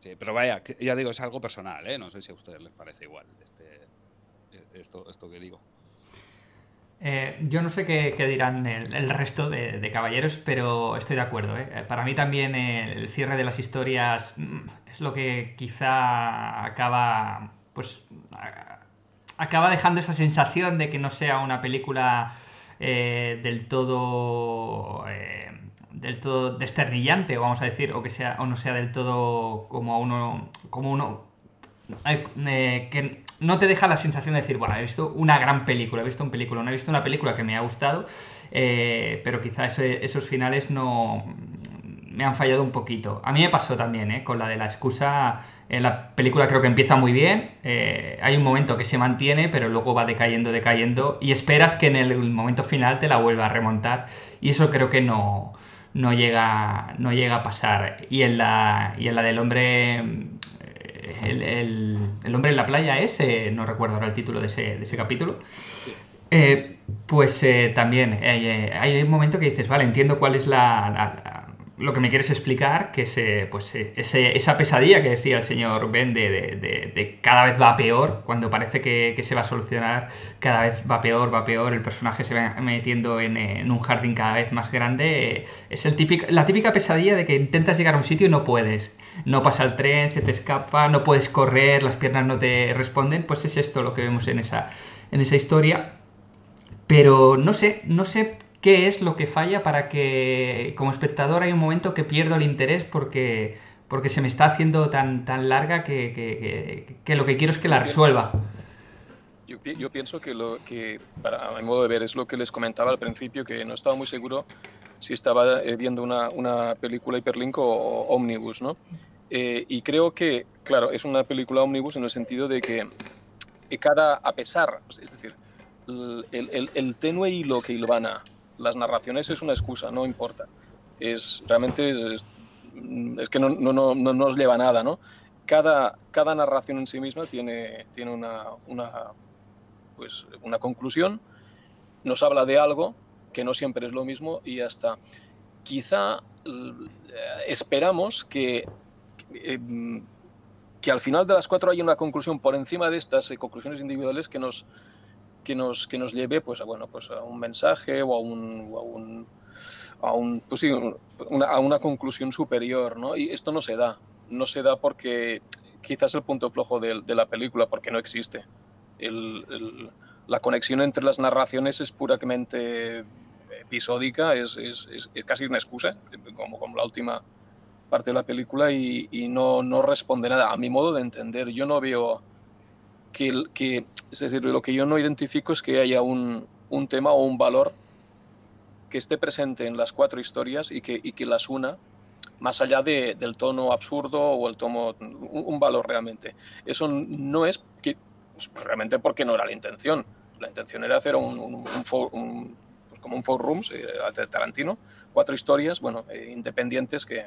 Sí, pero vaya, ya digo, es algo personal, ¿eh? No sé si a ustedes les parece igual este, esto, esto que digo. Eh, yo no sé qué, dirán el, resto de, caballeros, pero estoy de acuerdo. ¿eh? Eh, Para mí también el cierre de las historias mm, es lo que quizá acaba, pues, acaba dejando esa sensación de que no sea una película eh, del todo, del todo desternillante, vamos a decir, o que sea, o no sea del todo como uno, como uno no te deja la sensación de decir, bueno, he visto una gran película, he visto un película, no he visto una película que me ha gustado, eh, pero quizá esos finales no me han fallado un poquito. A mí me pasó también, ¿eh? con la de la excusa, la película creo que empieza muy bien, eh, hay un momento que se mantiene, pero luego va decayendo, decayendo, y esperas que en el momento final te la vuelva a remontar, y eso creo que no, no, llega, no llega a pasar. Y en la, y en la del hombre el, el- el hombre en la playa ese, no recuerdo ahora el título de ese, de ese capítulo, eh, pues eh, también eh, hay un momento que dices, vale, entiendo cuál es la- lo que me quieres explicar, que es, eh, pues, eh, ese- esa pesadilla que decía el señor Ben de, de- de- cada vez va peor, cuando parece que, que se va a solucionar, cada vez va peor, va peor, el personaje se va metiendo en, eh, un jardín cada vez más grande, es el típico, la típica pesadilla de que intentas llegar a un sitio y no puedes. No pasa el tren, se te escapa, no puedes correr, las piernas no te responden, pues es esto lo que vemos en esa, en esa historia. Pero no sé, no sé qué es lo que falla para que como espectador hay un momento que pierdo el interés porque, porque se me está haciendo tan, tan larga que, que- que- que lo que quiero es que la resuelva. Yo, yo pienso que lo que, para mi modo de ver, es lo que les comentaba al principio, que no estaba muy seguro si estaba eh, viendo una, una película hiperlink o, o ómnibus, ¿no? Eh, y creo que, claro, es una película ómnibus en el sentido de que, que cada, a pesar, es decir, el, el- el tenue hilo que hilvana las narraciones es una excusa, no importa. Es, realmente es, que no, no, no, no nos lleva a nada, ¿no? Cada, cada narración en sí misma tiene, tiene una, una, pues, una conclusión, nos habla de algo que no siempre es lo mismo y ya está. Quizá eh, esperamos que, eh, que al final de las cuatro haya una conclusión por encima de estas eh, conclusiones individuales que nos, que nos, que nos lleve pues, a, bueno, pues, a un mensaje o a un, o a un, a un- pues sí, un- una, a una conclusión superior. ¿no? Y esto no se da. No se da porque quizás el punto flojo de, de la película, porque no existe. El- el- la conexión entre las narraciones es puramente episódica, es, es- es- es casi una excusa, como, como la última parte de la película, y, y no, no responde nada. A mi modo de entender, yo no veo que, que es decir, lo que yo no identifico es que haya un, un tema o un valor que esté presente en las cuatro historias y que, y que las una más allá de- del tono absurdo o el tono, un, un valor realmente. Eso no es que, pues, realmente porque no era la intención. La intención era hacer un, un, un pues, como un four rooms eh, Tarantino, cuatro historias, bueno, eh, independientes que,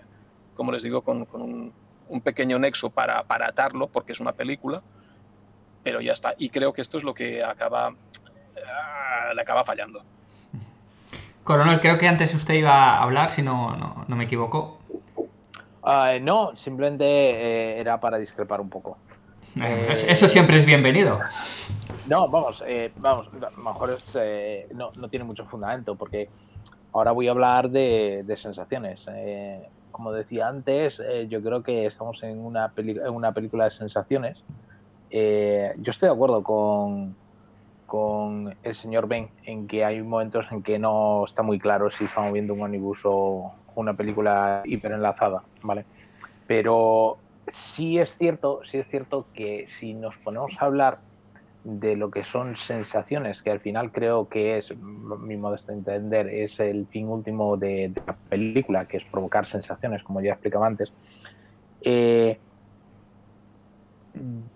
como les digo, con, con un pequeño nexo para, para atarlo, porque es una película, pero ya está. Y creo que esto es lo que acaba, ah, le acaba fallando. Coronel, creo que antes usted iba a hablar, si no, no, no me equivoco. Ah, no, simplemente eh, era para discrepar un poco. Eh, Eh, Eso siempre es bienvenido. No, vamos, eh, vamos, a lo mejor es, eh, no, no tiene mucho fundamento porque ahora voy a hablar de, de sensaciones. Eh, como decía antes, eh, yo creo que estamos en una, peli- en una película de sensaciones. Eh, yo estoy de acuerdo con, con el señor Ben en que hay momentos en que no está muy claro si estamos viendo un ómnibus o una película hiperenlazada, ¿vale? Pero sí es cierto, sí es cierto que si nos ponemos a hablar de lo que son sensaciones, que al final creo que es, mi modesto entender, es el fin último de, de la película, que es provocar sensaciones, como ya explicaba antes, eh,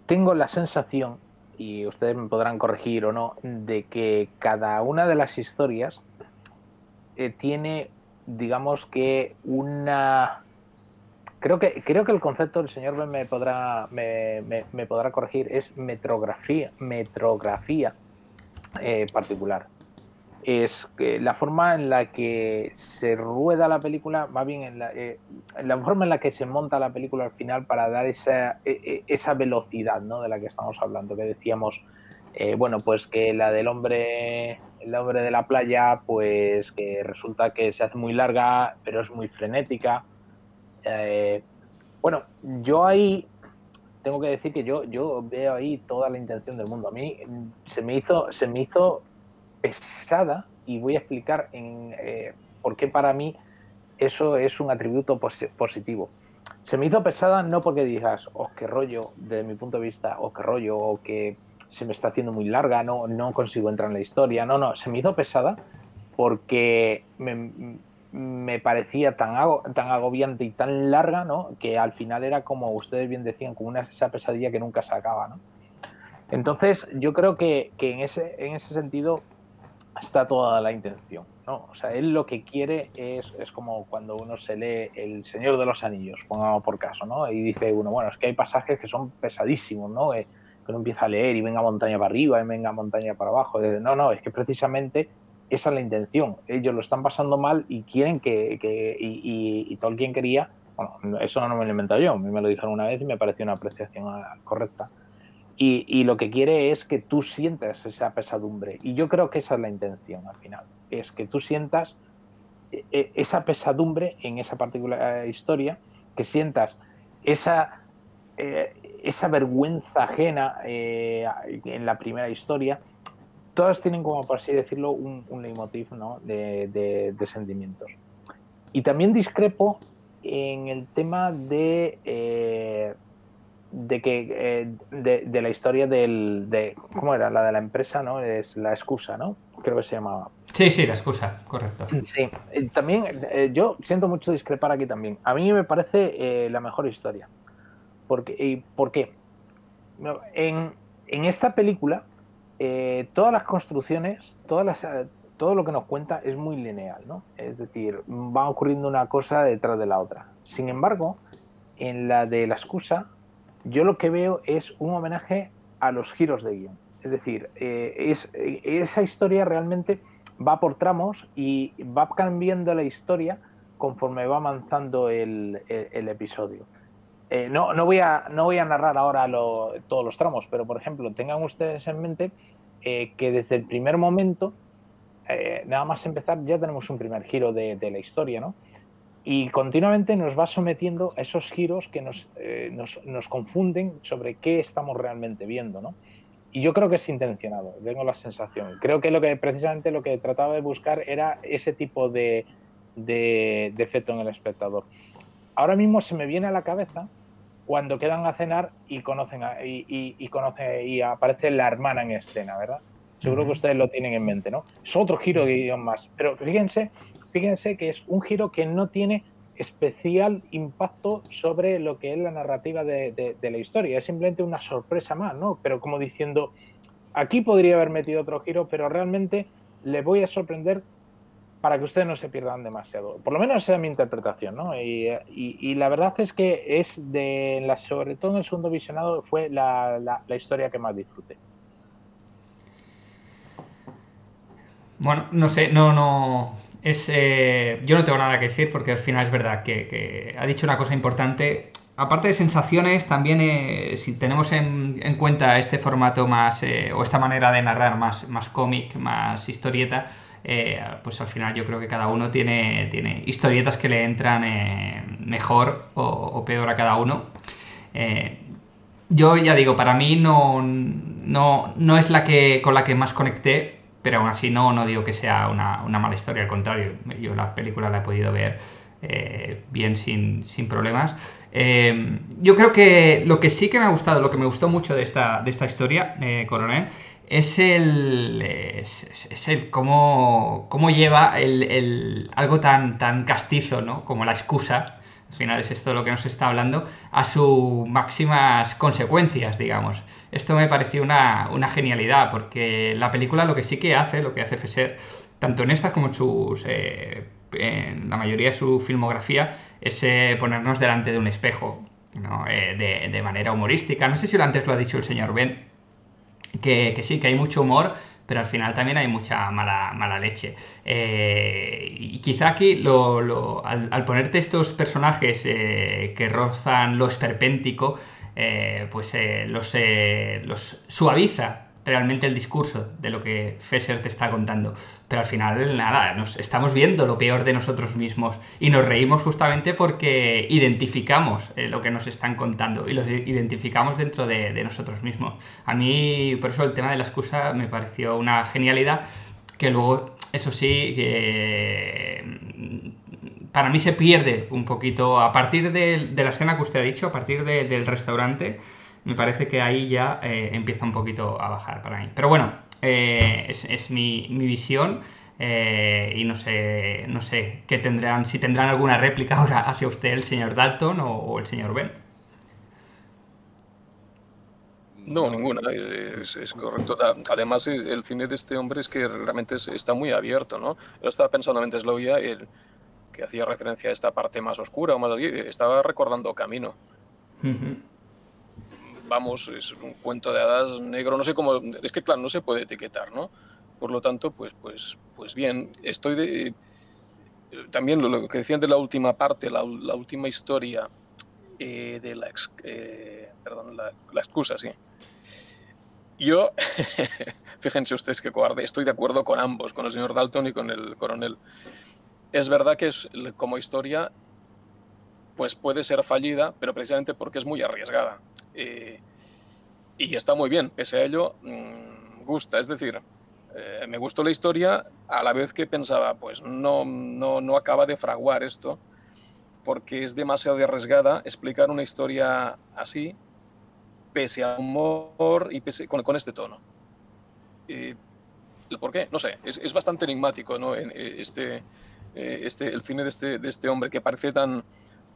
tengo la sensación, y ustedes me podrán corregir o no, de que cada una de las historias eh, tiene, digamos que, una... Creo que, creo que el concepto, el señor me podrá, me, me- me podrá corregir, es metrografía, metrografía eh, particular. Es que la forma en la que se rueda la película, más bien en la, eh, la, forma en la que se monta la película al final para dar esa, e, e, esa velocidad ¿no? de la que estamos hablando, que decíamos, eh, bueno, pues que la del hombre, el hombre de la playa, pues que resulta que se hace muy larga, pero es muy frenética. Eh, bueno, yo ahí tengo que decir que yo, yo veo ahí toda la intención del mundo. A mí se me hizo, se me hizo pesada y voy a explicar en, eh, por qué para mí eso es un atributo positivo. Se me hizo pesada no porque digas, oh, qué rollo, desde mi punto de vista, oh, qué rollo, o que se me está haciendo muy larga, no, no consigo entrar en la historia. No, no, se me hizo pesada porque me, parecía tan, tan agobiante y tan larga, ¿no? Que al final era como ustedes bien decían, como una, esa pesadilla que nunca se acaba, ¿no? Entonces, yo creo que, que en, ese, en ese sentido está toda la intención. ¿no? O sea, él lo que quiere es, es, como cuando uno se lee El Señor de los Anillos, pongamos por caso, ¿no? Y dice uno, bueno, es que hay pasajes que son pesadísimos, ¿no? Eh, que uno empieza a leer y venga montaña para arriba y venga montaña para abajo. No, no, es que precisamente esa es la intención. Ellos lo están pasando mal y quieren que, que y, y, y Tolkien quería, bueno, eso no me lo he inventado yo, a mí me lo dijeron una vez y me pareció una apreciación ah, correcta y, lo que quiere es que tú sientas esa pesadumbre. Y yo creo que esa es la intención al final. Es que tú sientas eh, eh, esa pesadumbre en esa particular eh, historia, que sientas esa, esa vergüenza ajena en la primera historia. Todas tienen, como por así decirlo, un, un leitmotiv ¿no? de, de, sentimientos. Y también discrepo en el tema de de que eh, de, la historia del de cómo era la de la empresa no es la excusa no creo que se llamaba. Sí sí la excusa correcto. Sí. Eh, también eh, yo siento mucho discrepar aquí también. A mí me parece la mejor historia. Porque y por qué en, en esta película todas las construcciones todas las todo lo que nos cuenta es muy lineal no es decir va ocurriendo una cosa detrás de la otra. Sin embargo en la de la excusa yo lo que veo es un homenaje a los giros de guion. Es decir, eh, eh, esa historia realmente va por tramos y va cambiando la historia conforme va avanzando el, episodio. Eh, no, voy a, narrar ahora todos los tramos, pero por ejemplo, tengan ustedes en mente que desde el primer momento, nada más empezar, ya tenemos un primer giro de, de la historia, ¿no? Y continuamente nos va sometiendo a esos giros que nos, eh, nos, nos, confunden sobre qué estamos realmente viendo, ¿no? Y yo creo que es intencionado, tengo la sensación. Creo que, lo que precisamente lo que trataba de buscar era ese tipo de, de, de efecto en el espectador. Ahora mismo se me viene a la cabeza cuando quedan a cenar y conocen y, y, y, conoce, y aparece la hermana en escena, ¿verdad? Seguro que ustedes lo tienen en mente, ¿no? Es otro giro de guion más. Pero fíjense fíjense que es un giro que no tiene especial impacto sobre lo que es la narrativa de, la historia. Es simplemente una sorpresa más, ¿no? Pero como diciendo, aquí podría haber metido otro giro, pero realmente le voy a sorprender para que ustedes no se pierdan demasiado. Por lo menos esa es mi interpretación, ¿no? Y, la verdad es que es de, la, sobre todo en el segundo visionado, fue la historia que más disfruté. Bueno, no sé, no, no, es, eh, yo no tengo nada que decir porque al final es verdad que, ha dicho una cosa importante. Aparte de sensaciones, también eh, si tenemos en, cuenta este formato más, eh, o esta manera de narrar más, más cómic, más historieta, pues al final yo creo que cada uno tiene, tiene historietas que le entran mejor o, peor a cada uno. yo ya digo, para mí no, no, no es la que con la que más conecté, pero aún así no, no digo que sea una, mala historia, al contrario, yo la película la he podido ver eh, bien sin, problemas. Eh, yo creo que lo que sí que me ha gustado, lo que me gustó mucho de esta, de esta historia, eh, Coronel, es el, es, el cómo, cómo lleva el, algo tan, tan castizo, ¿no? Como la excusa, al final es esto lo que nos está hablando, a sus máximas consecuencias, digamos. Esto me pareció una, genialidad, porque la película lo que sí que hace, lo que hace Fesser, tanto en esta como en, sus, eh, en la mayoría de su filmografía, es eh, ponernos delante de un espejo, eh, de, manera humorística. No sé si antes lo ha dicho el señor Ben, que, que sí, que hay mucho humor, pero al final también hay mucha mala, mala leche. Eh, y quizá aquí lo, al, ponerte estos personajes eh, que rozan lo esperpéntico, eh, pues los, los suaviza realmente el discurso de lo que Fesser te está contando. Pero al final, nada, nos estamos viendo lo peor de nosotros mismos y nos reímos justamente porque identificamos eh, lo que nos están contando y lo identificamos dentro de, nosotros mismos. A mí, por eso el tema de la excusa me pareció una genialidad que luego, eso sí, que mm, para mí se pierde un poquito a partir de, la escena que usted ha dicho, a partir del restaurante me parece que ahí ya eh, empieza un poquito a bajar para mí. Pero bueno, eh, es, mi, visión eh, y no sé, no sé qué tendrán, si tendrán alguna réplica ahora hacia usted el señor Dalton o, el señor Ben. No, ninguna, es, correcto. Además, el cine de este hombre es que realmente está muy abierto, ¿no? Yo estaba pensando mientras lo el, que hacía referencia a esta parte más oscura, o más, estaba recordando Camino vamos, es un cuento de hadas negro, no sé cómo, es que claro, no se puede etiquetar, ¿no? Por lo tanto, pues, pues, pues bien, estoy de... También lo, que decían de la última parte, la, última historia eh, de la, eh, perdón, la, excusa, sí. Yo, fíjense ustedes qué cobarde, estoy de acuerdo con ambos, con el señor Dalton y con el coronel. Es verdad que es, como historia pues puede ser fallida, pero precisamente porque es muy arriesgada. Eh, y está muy bien, pese a ello, mm, gusta. Es decir, eh, me gustó la historia a la vez que pensaba, pues no, no, no acaba de fraguar esto, porque es demasiado arriesgada explicar una historia así, pese a humor y pese, con, con este tono. Eh, ¿Por qué? No sé, es, es bastante enigmático ¿no? este, este, el cine de este, de este hombre que parece tan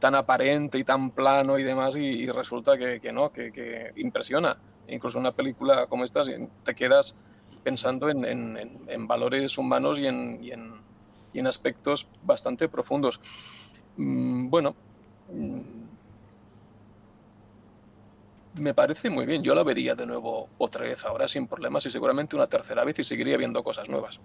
tan aparente y tan plano y demás, y, resulta que, que no, que, que, impresiona. Incluso una película como esta te quedas pensando en, en, en valores humanos y en, y en, aspectos bastante profundos. Mm, bueno, mm, me parece muy bien. Yo la vería de nuevo otra vez ahora sin problemas y seguramente una tercera vez y seguiría viendo cosas nuevas.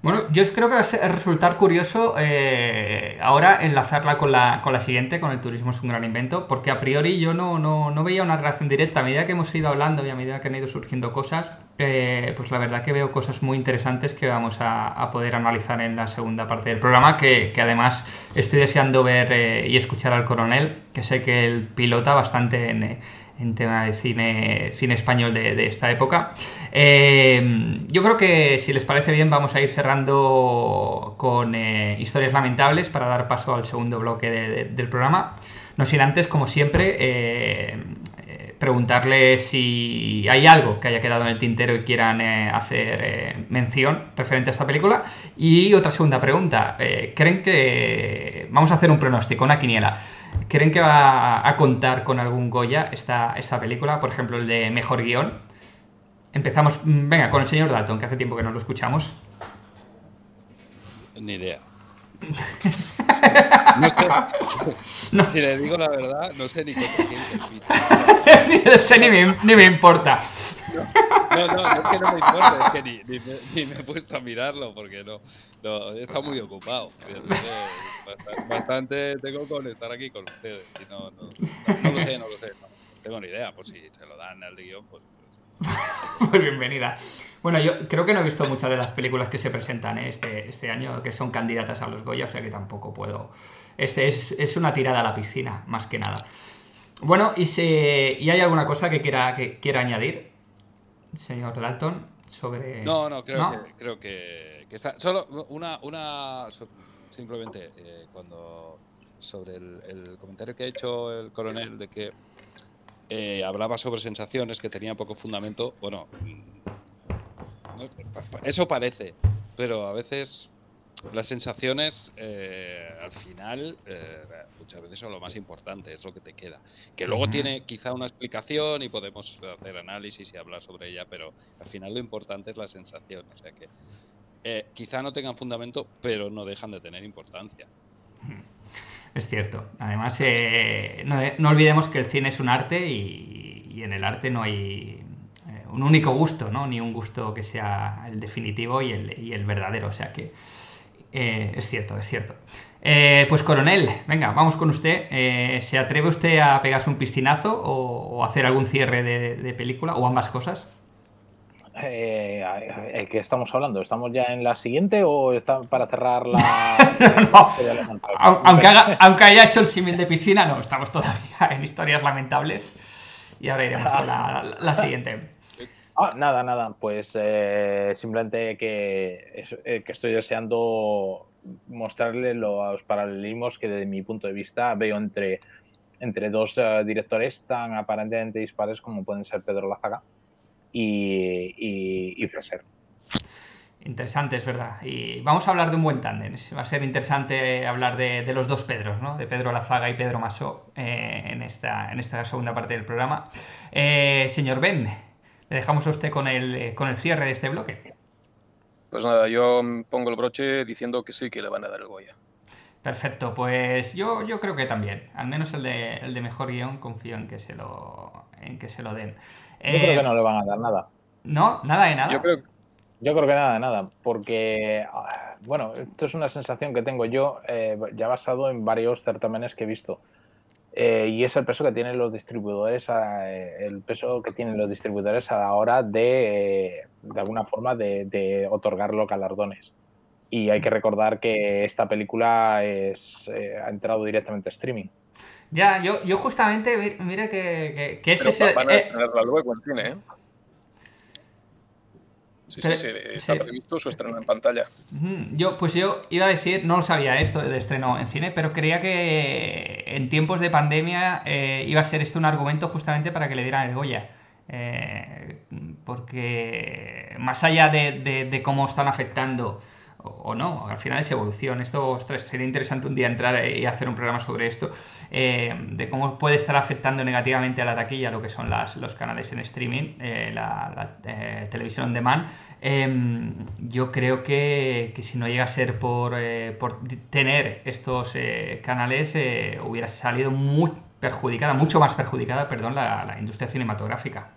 Bueno, yo creo que va a resultar curioso eh, ahora enlazarla con la, con la siguiente, con el turismo es un gran invento, porque a priori yo no, no, no veía una relación directa. A medida que hemos ido hablando y a medida que han ido surgiendo cosas, eh, pues la verdad que veo cosas muy interesantes que vamos a, poder analizar en la segunda parte del programa, que, además estoy deseando ver eh, y escuchar al coronel, que sé que él pilota bastante en en tema de cine, cine español de, esta época. Eh, yo creo que si les parece bien vamos a ir cerrando con eh, historias lamentables para dar paso al segundo bloque del programa. No sin antes, como siempre, eh, preguntarle si hay algo que haya quedado en el tintero y quieran hacer mención referente a esta película. Y otra segunda pregunta, ¿creen que vamos a hacer un pronóstico, una quiniela? ¿Creen que va a contar con algún Goya esta, esta película? Por ejemplo, el de mejor guion. Empezamos, venga, con el señor Dalton, que hace tiempo que no lo escuchamos. Ni idea. No sé, Si le digo la verdad, no sé ni qué No sé ni me, ni me importa. No, no, no, es que no me importa, es que ni, ni, me, he puesto a mirarlo porque no, no he estado muy ocupado. Bastante, tengo con estar aquí con ustedes. Y no, no, no, lo sé, no lo sé. No, tengo ni idea, pues si se lo dan al guion, pues. pues... pues bienvenida. Bueno, yo creo que no he visto muchas de las películas que se presentan ¿eh? este, este año, que son candidatas a los Goya, o sea que tampoco puedo. Este es, es una tirada a la piscina, más que nada. Bueno, ¿y, se, ¿y hay alguna cosa que quiera, que quiera añadir, señor Dalton, sobre. No, no, creo, Que, creo que, está. Solo una. una simplemente, eh, cuando. Sobre el, comentario que ha hecho el coronel de que eh, hablaba sobre sensaciones que tenía poco fundamento, bueno, eso parece, pero a veces las sensaciones eh, al final eh, muchas veces son lo más importante, es lo que te queda. Que luego tiene quizá una explicación y podemos hacer análisis y hablar sobre ella, pero al final lo importante es la sensación. O sea que eh, quizá no tengan fundamento, pero no dejan de tener importancia. Es cierto. Además, no, olvidemos que el cine es un arte y en el arte no hay un único gusto, ¿no? Ni un gusto que sea el definitivo y el, y el verdadero. O sea que eh, es cierto, es cierto. Eh, pues coronel, venga, vamos con usted. Eh, ¿Se atreve usted a pegarse un piscinazo o, o hacer algún cierre de, de película o ambas cosas? Eh, ¿El que estamos hablando? ¿Estamos ya en la siguiente o está para cerrar la.? No, aunque, haga- aunque haya hecho el símil de piscina, no, estamos todavía en historias lamentables. Y ahora iremos con la, la siguiente. Ah, nada, nada. Pues eh, simplemente que, eh, que estoy deseando mostrarle los paralelismos que desde mi punto de vista veo entre, entre dos eh, directores tan aparentemente dispares como pueden ser Pedro Lazaga y, y, y Fraser. Interesante, es verdad. Y vamos a hablar de un buen tándem. Va a ser interesante hablar de, los dos Pedros, ¿no? De Pedro Lazaga y Pedro Masó en, esta, en esta segunda parte del programa. Señor Ben, le dejamos a usted con el, eh, con el cierre de este bloque. Pues nada, yo pongo el broche diciendo que sí que le van a dar el Goya. Perfecto, pues yo, yo creo que también. Al menos el de, el de mejor guion confío en que se lo, en que se lo den. Yo creo que no le van a dar nada. No, nada de nada. Yo creo Yo creo que nada de nada, porque, ah, bueno, esto es una sensación que tengo yo eh, ya basado en varios certámenes que he visto. Eh, y es el peso que tienen los distribuidores, a- eh, el peso que tienen los distribuidores a la hora de, eh, de alguna forma, de, de otorgar los galardones. Y hay que recordar que esta película es, eh, ha entrado directamente a streaming. Ya, yo, yo justamente, mi- mire que, que, que ese Pero es el- van a eh, estrenarla luego en cine, ¿eh? Sí, Pero- sí, sí, está sí. previsto su estreno en pantalla. Yo, pues yo iba a decir, no lo sabía esto de estreno en cine, pero creía que en tiempos de pandemia eh, iba a ser esto un argumento justamente para que le dieran el Goya. Eh, porque más allá de, de- de cómo están afectando o, no, al final es evolución. Esto ostras, sería interesante un día entrar y hacer un programa sobre esto, eh, de cómo puede estar afectando negativamente a la taquilla lo que son las, los canales en streaming, eh, la, la, eh, televisión on demand. Em, yo creo que, que si no llega a ser por, por tener estos canales, hubiera salido muy perjudicada, mucho más perjudicada, perdón, la, la industria cinematográfica.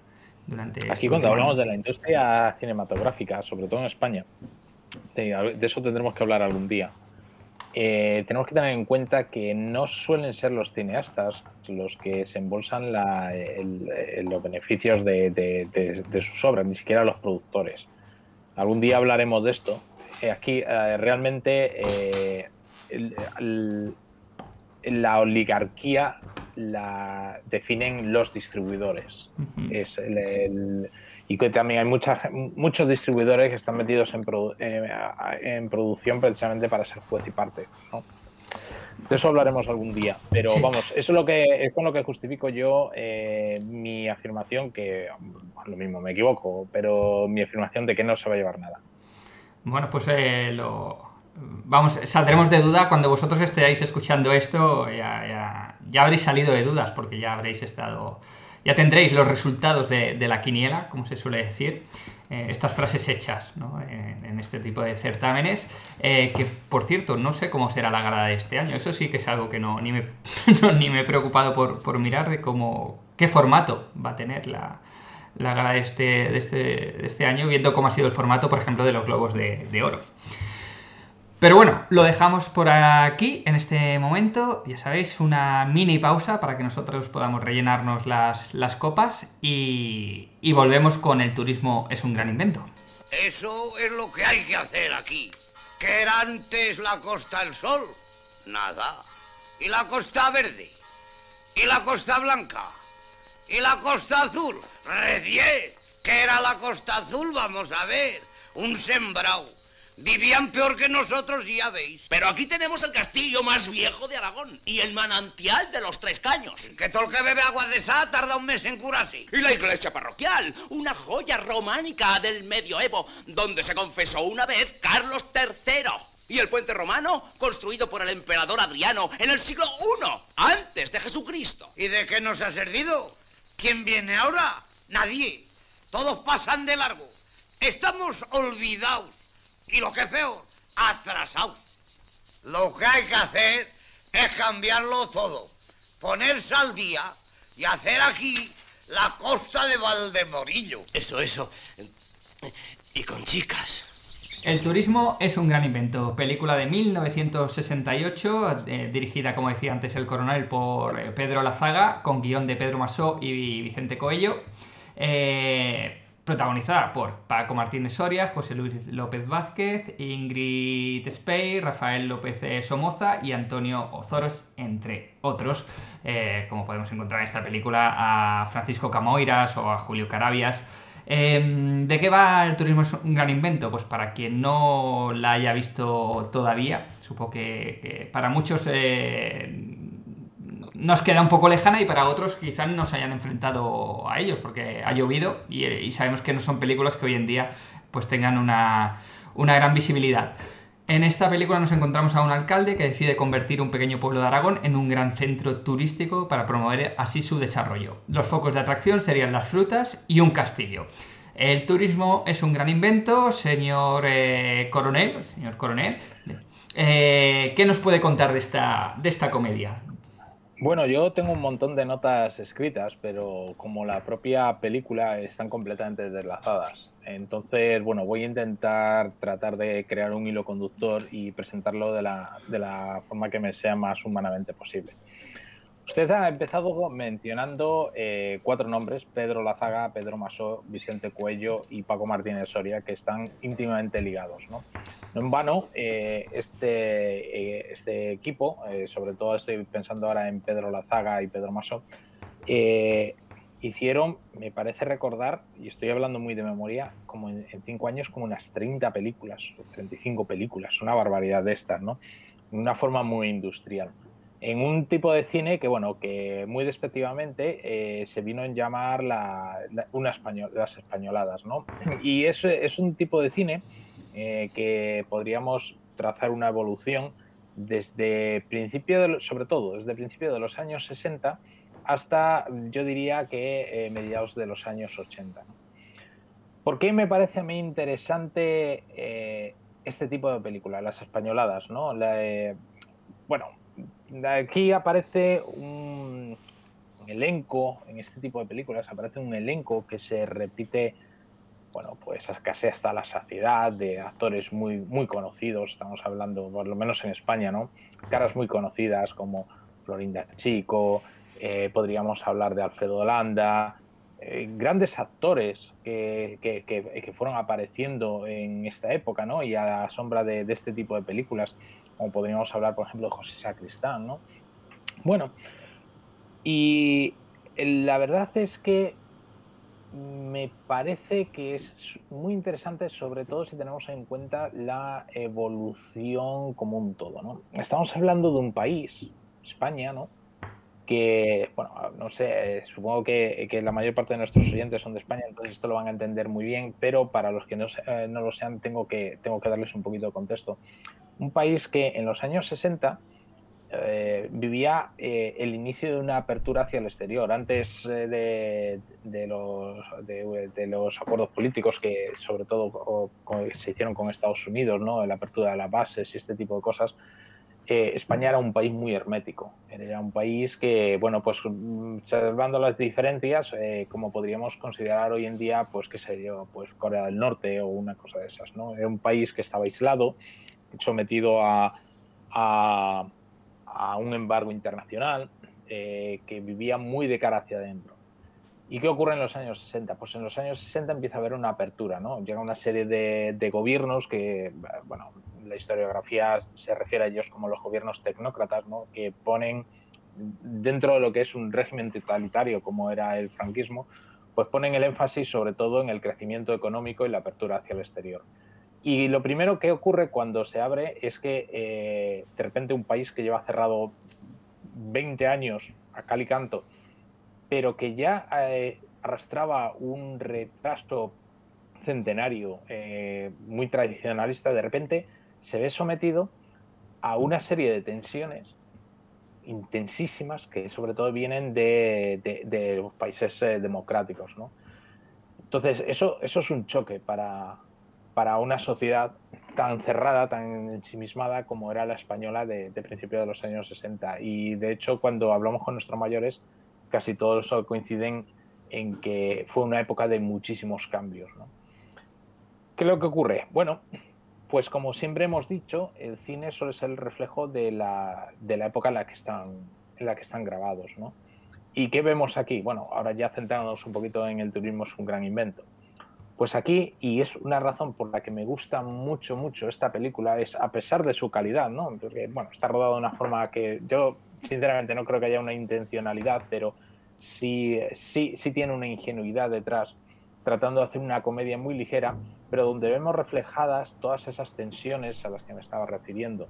Durante Aquí este cuando hablamos de la industria cinematográfica, sobre todo en España, de, de eso tendremos que hablar algún día. Eh, tenemos que tener en cuenta que no suelen ser los cineastas los que se embolsan la- el- el- los beneficios de, de- de- de sus obras, ni siquiera los productores. Algún día hablaremos de esto. Eh, aquí eh, realmente el- el- la oligarquía la definen los distribuidores es el- y que también hay mucha, muchos distribuidores que están metidos en, produ- eh, en producción precisamente para ser juez y parte. ¿no? De eso hablaremos algún día, pero Sí. vamos, eso es, lo que, es con lo que justifico yo eh, mi afirmación, que bueno, lo mismo me equivoco, pero mi afirmación de que no se va a llevar nada. Bueno, pues eh, lo... Vamos, saldremos de duda cuando vosotros estéis escuchando esto, ya, ya, ya habréis salido de dudas porque ya habréis estado, ya tendréis los resultados de, la quiniela, como se suele decir, eh, estas frases hechas ¿no? en, este tipo de certámenes, eh, que por cierto no sé cómo será la gala de este año, eso sí que es algo que no, ni, me, no, ni me he preocupado por, mirar de cómo, qué formato va a tener la, la gala de este, de, este, de este año, viendo cómo ha sido el formato, por ejemplo, de los Globos de Oro. Pero bueno, lo dejamos por aquí en este momento. Ya sabéis, una mini pausa para que nosotros podamos rellenarnos las, las copas y, y volvemos con el turismo es un gran invento. Eso es lo que hay que hacer aquí. ¿Qué era antes la Costa del Sol? Nada. ¿Y la Costa Verde? ¿Y la Costa Blanca? ¿Y la Costa Azul? Recién. ¿Qué era la Costa Azul? Vamos a ver. Un sembrado. Vivían peor que nosotros, ya veis. Pero aquí tenemos el castillo más viejo de Aragón y el manantial de los tres caños. Que todo el que bebe agua de esa tarda un mes en curarse. Y la iglesia parroquial, una joya románica del medioevo, donde se confesó una vez Carlos III. Y el puente romano, construido por el emperador Adriano en el siglo I, antes de Jesucristo. ¿Y de qué nos ha servido? ¿Quién viene ahora? Nadie. Todos pasan de largo. Estamos olvidados. Y lo que es peor, atrasados. Lo que hay que hacer es cambiarlo todo. Ponerse al día y hacer aquí la costa de Valdemorillo. Eso, eso. Y con chicas. El turismo es un gran invento. Película de 1968, eh, dirigida, como decía antes el coronel, por eh, Pedro Lazaga, con guion de Pedro Masó y Vicente Coello. Eh, protagonizada por Paco Martínez Soria, José Luis López Vázquez, Ingrid Spey, Rafael López Somoza y Antonio Ozoros, entre otros, eh, como podemos encontrar en esta película a Francisco Camoiras o a Julio Carabias. Em, ¿De qué va el turismo es un gran invento? Pues para quien no la haya visto todavía, supongo que, para muchos eh, nos queda un poco lejana y para otros quizás no se hayan enfrentado a ellos porque ha llovido y, sabemos que no son películas que hoy en día pues tengan una, una gran visibilidad. En esta película nos encontramos a un alcalde que decide convertir un pequeño pueblo de Aragón en un gran centro turístico para promover así su desarrollo. Los focos de atracción serían las frutas y un castillo. El turismo es un gran invento, señor eh, coronel, señor coronel. Eh, ¿Qué nos puede contar de esta, de esta comedia? Bueno, yo tengo un montón de notas escritas, pero como la propia película están completamente deslazadas. Entonces, bueno, voy a intentar tratar de crear un hilo conductor y presentarlo de la, de la forma que me sea más humanamente posible. Usted ha empezado mencionando eh, cuatro nombres, Pedro Lazaga, Pedro Masó, Vicente Cuello y Paco Martínez Soria, que están íntimamente ligados. ¿no? No en vano, eh, este, eh, este equipo, eh, sobre todo estoy pensando ahora en Pedro Lazaga y Pedro Maso, hicieron, me parece recordar, y estoy hablando muy de memoria, como en, cinco años, como unas 30 películas, 35 películas, una barbaridad de estas, ¿no? Una forma muy industrial. En un tipo de cine que, bueno, que muy despectivamente se vino en llamar la, una español, las españoladas, ¿no? Y es, es un tipo de cine eh, que podríamos trazar una evolución desde principio, sobre todo desde principio de los años 60 hasta, yo diría que eh, mediados de los años 80. ¿Por qué me parece a mí interesante eh, este tipo de películas, las españoladas? ¿no? bueno, aquí aparece un elenco, en este tipo de películas aparece un elenco que se repite bueno, pues casi hasta la saciedad de actores muy, muy conocidos, estamos hablando, por lo menos en España, ¿no? Caras muy conocidas como Florinda Chico, eh, podríamos hablar de Alfredo Holanda, eh, grandes actores que, que, fueron apareciendo en esta época, ¿no? Y a la sombra de, de, este tipo de películas, como podríamos hablar, por ejemplo, de José Sacristán, ¿no? Bueno, y la verdad es que me parece que es muy interesante, sobre todo si tenemos en cuenta la evolución como un todo. ¿no? Estamos hablando de un país, España, ¿no? que, bueno, no sé, supongo que, la mayor parte de nuestros oyentes son de España, entonces esto lo van a entender muy bien, pero para los que no, eh, no lo sean, tengo que, tengo que darles un poquito de contexto. Un país que en los años 60 eh, vivía eh, el inicio de una apertura hacia el exterior. Antes eh, de, los, de, los, acuerdos políticos que sobre todo se hicieron con Estados Unidos, ¿no? la apertura de las bases y este tipo de cosas, España era un país muy hermético. Era un país que, bueno, pues observando las diferencias, como podríamos considerar hoy en día, pues qué sé yo, pues Corea del Norte o una cosa de esas, ¿no? Era un país que estaba aislado, sometido a a un embargo internacional, eh, que vivía muy de cara hacia adentro. ¿Y qué ocurre en los años 60? Pues en los años 60 empieza a haber una apertura, ¿no? Llega una serie de, gobiernos que, bueno, la historiografía se refiere a ellos como los gobiernos tecnócratas, ¿no? Que ponen dentro de lo que es un régimen totalitario como era el franquismo, pues ponen el énfasis sobre todo en el crecimiento económico y la apertura hacia el exterior. Y lo primero que ocurre cuando se abre es que eh, de repente un país que lleva cerrado 20 años a cal y canto, pero que ya eh, arrastraba un retraso centenario eh, muy tradicionalista, de repente se ve sometido a una serie de tensiones intensísimas que sobre todo vienen de, de, los países democráticos. ¿no? Entonces, eso, eso es un choque para, para una sociedad tan cerrada, tan ensimismada como era la española de, de principios de los años 60. Y de hecho, cuando hablamos con nuestros mayores, casi todos coinciden en que fue una época de muchísimos cambios. ¿no? ¿Qué es lo que ocurre? Bueno, pues como siempre hemos dicho, el cine suele ser el reflejo de la, de la época en la que están, en la que están grabados. ¿no? ¿Y qué vemos aquí? Bueno, ahora ya centrándonos un poquito en el turismo es un gran invento. Pues aquí, y es una razón por la que me gusta mucho, mucho esta película, es a pesar de su calidad, ¿no? Porque, bueno, está rodado de una forma que yo, sinceramente, no creo que haya una intencionalidad, pero sí, sí, sí tiene una ingenuidad detrás, tratando de hacer una comedia muy ligera, pero donde vemos reflejadas todas esas tensiones a las que me estaba refiriendo.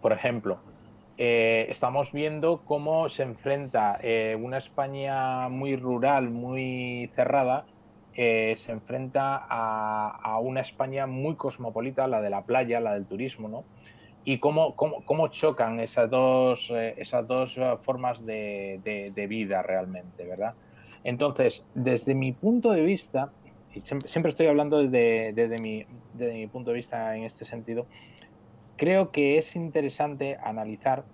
Por ejemplo, eh, estamos viendo cómo se enfrenta eh, una España muy rural, muy cerrada, eh, se enfrenta a, una España muy cosmopolita, la de la playa, la del turismo, ¿no? Y cómo, cómo, chocan esas dos, eh, esas dos formas de, vida realmente, ¿verdad? Entonces, desde mi punto de vista, y siempre, estoy hablando desde, mi, desde mi punto de vista en este sentido, creo que es interesante analizar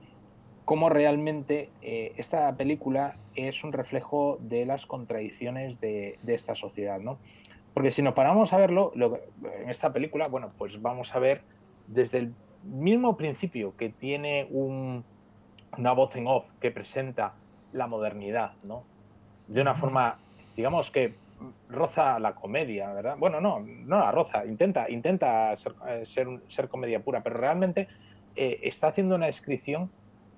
cómo realmente eh, esta película es un reflejo de las contradicciones de, esta sociedad, ¿no? Porque si nos paramos a verlo, en esta película, bueno, pues vamos a ver desde el mismo principio que tiene una voz en off que presenta la modernidad, ¿no? De una forma, digamos que roza la comedia, ¿verdad? Bueno, no, no la roza, intenta, intenta ser, eh, ser, comedia pura, pero realmente eh, está haciendo una descripción